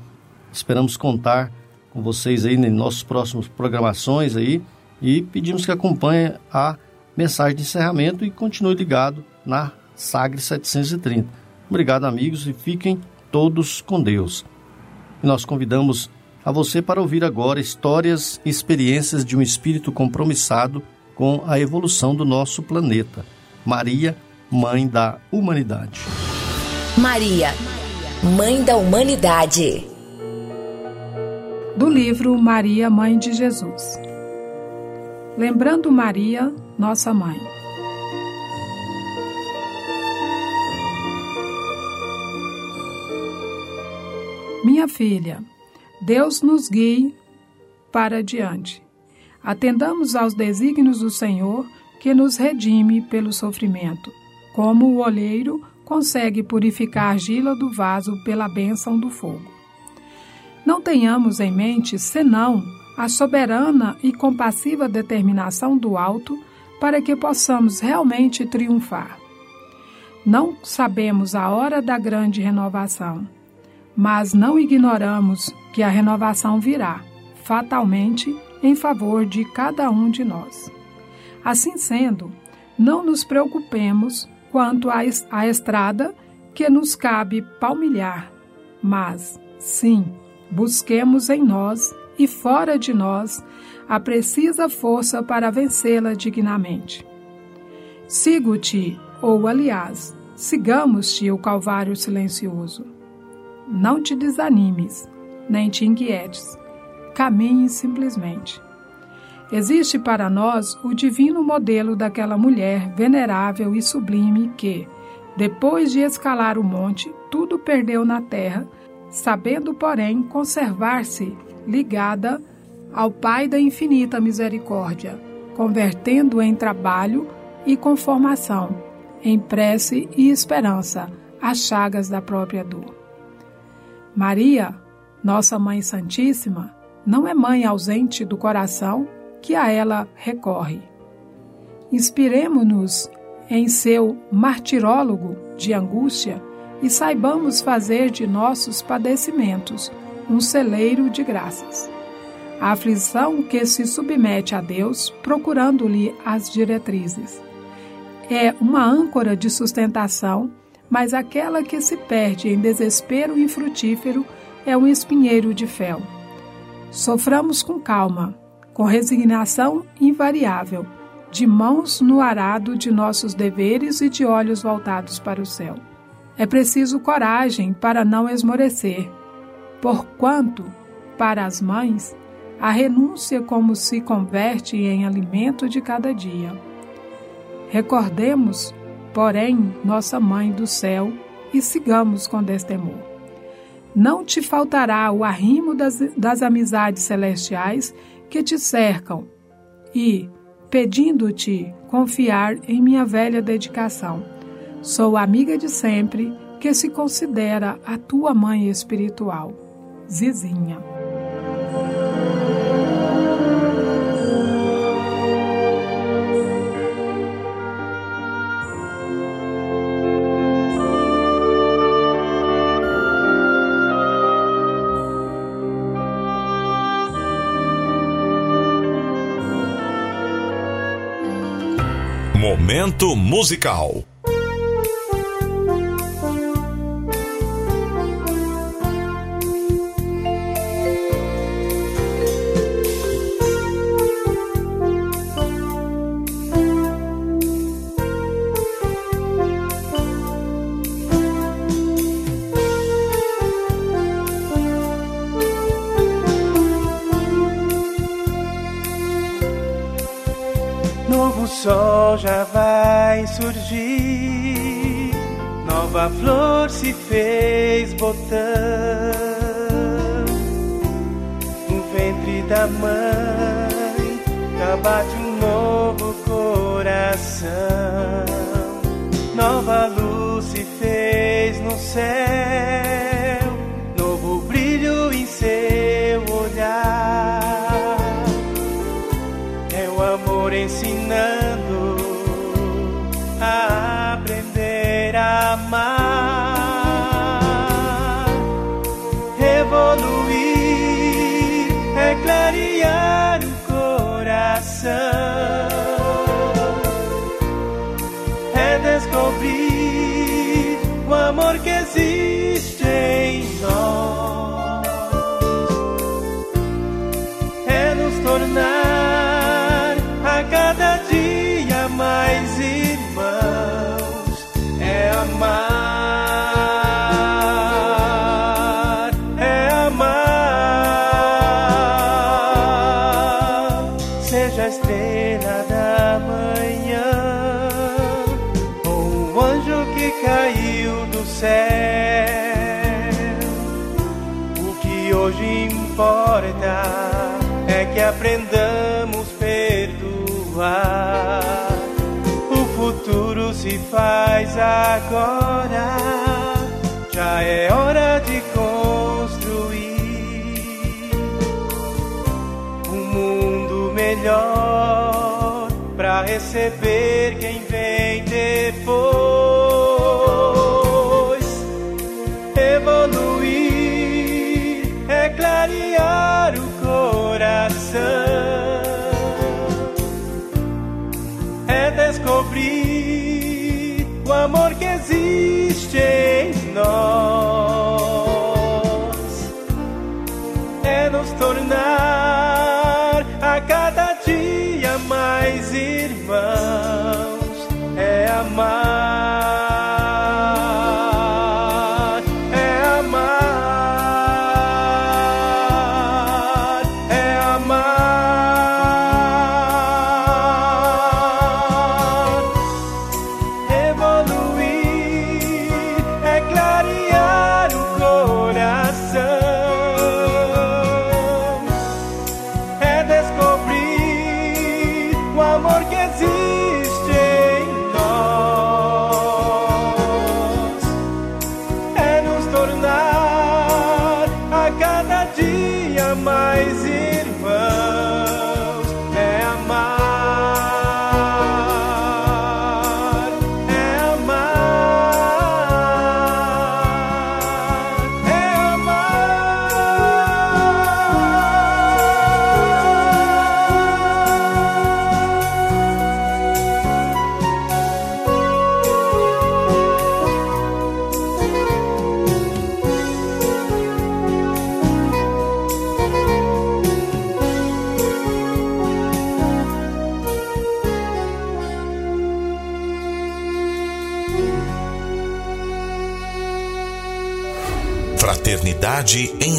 Esperamos contar com vocês aí nas nossas próximas programações aí e pedimos que acompanhe a mensagem de encerramento e continue ligado na Sagre 730. Obrigado, amigos, e fiquem todos com Deus. E nós convidamos a você para ouvir agora histórias e experiências de um espírito compromissado com a evolução do nosso planeta. Maria, Mãe da Humanidade. Maria, Mãe da Humanidade. Do livro Maria, Mãe de Jesus. Lembrando Maria, nossa mãe. Minha filha, Deus nos guie para diante. Atendamos aos desígnios do Senhor que nos redime pelo sofrimento, como o olheiro consegue purificar a argila do vaso pela bênção do fogo. Não tenhamos em mente senão a soberana e compassiva determinação do alto para que possamos realmente triunfar. Não sabemos a hora da grande renovação, mas não ignoramos que a renovação virá, fatalmente, em favor de cada um de nós. Assim sendo, não nos preocupemos quanto à estrada que nos cabe palmilhar, mas, sim, busquemos em nós e fora de nós a precisa força para vencê-la dignamente. Sigo-te, ou aliás, sigamos-te o Calvário silencioso. Não te desanimes, nem te inquietes. Caminhe simplesmente. Existe para nós o divino modelo daquela mulher venerável e sublime que, depois de escalar o monte, tudo perdeu na terra, sabendo, porém, conservar-se ligada ao Pai da infinita misericórdia, convertendo em trabalho e conformação, em prece e esperança, as chagas da própria dor. Maria, nossa Mãe Santíssima, não é mãe ausente do coração que a ela recorre. Inspiremo-nos em seu martirólogo de angústia e saibamos fazer de nossos padecimentos um celeiro de graças. A aflição que se submete a Deus, procurando-lhe as diretrizes. É uma âncora de sustentação, mas aquela que se perde em desespero infrutífero é um espinheiro de fel. Soframos com calma, com resignação invariável, de mãos no arado de nossos deveres e de olhos voltados para o céu. É preciso coragem para não esmorecer, porquanto, para as mães, a renúncia como se converte em alimento de cada dia. Recordemos, porém, nossa Mãe do céu e sigamos com destemor. Não te faltará o arrimo das, das amizades celestiais que te cercam e, pedindo-te confiar em minha velha dedicação. Sou amiga de sempre que se considera a tua mãe espiritual. Zizinha. Momento musical. Surgir, nova flor se fez botão. No ventre da mãe já bate um novo coração. Nova luz se fez no céu, é I go. Oh, Yeah.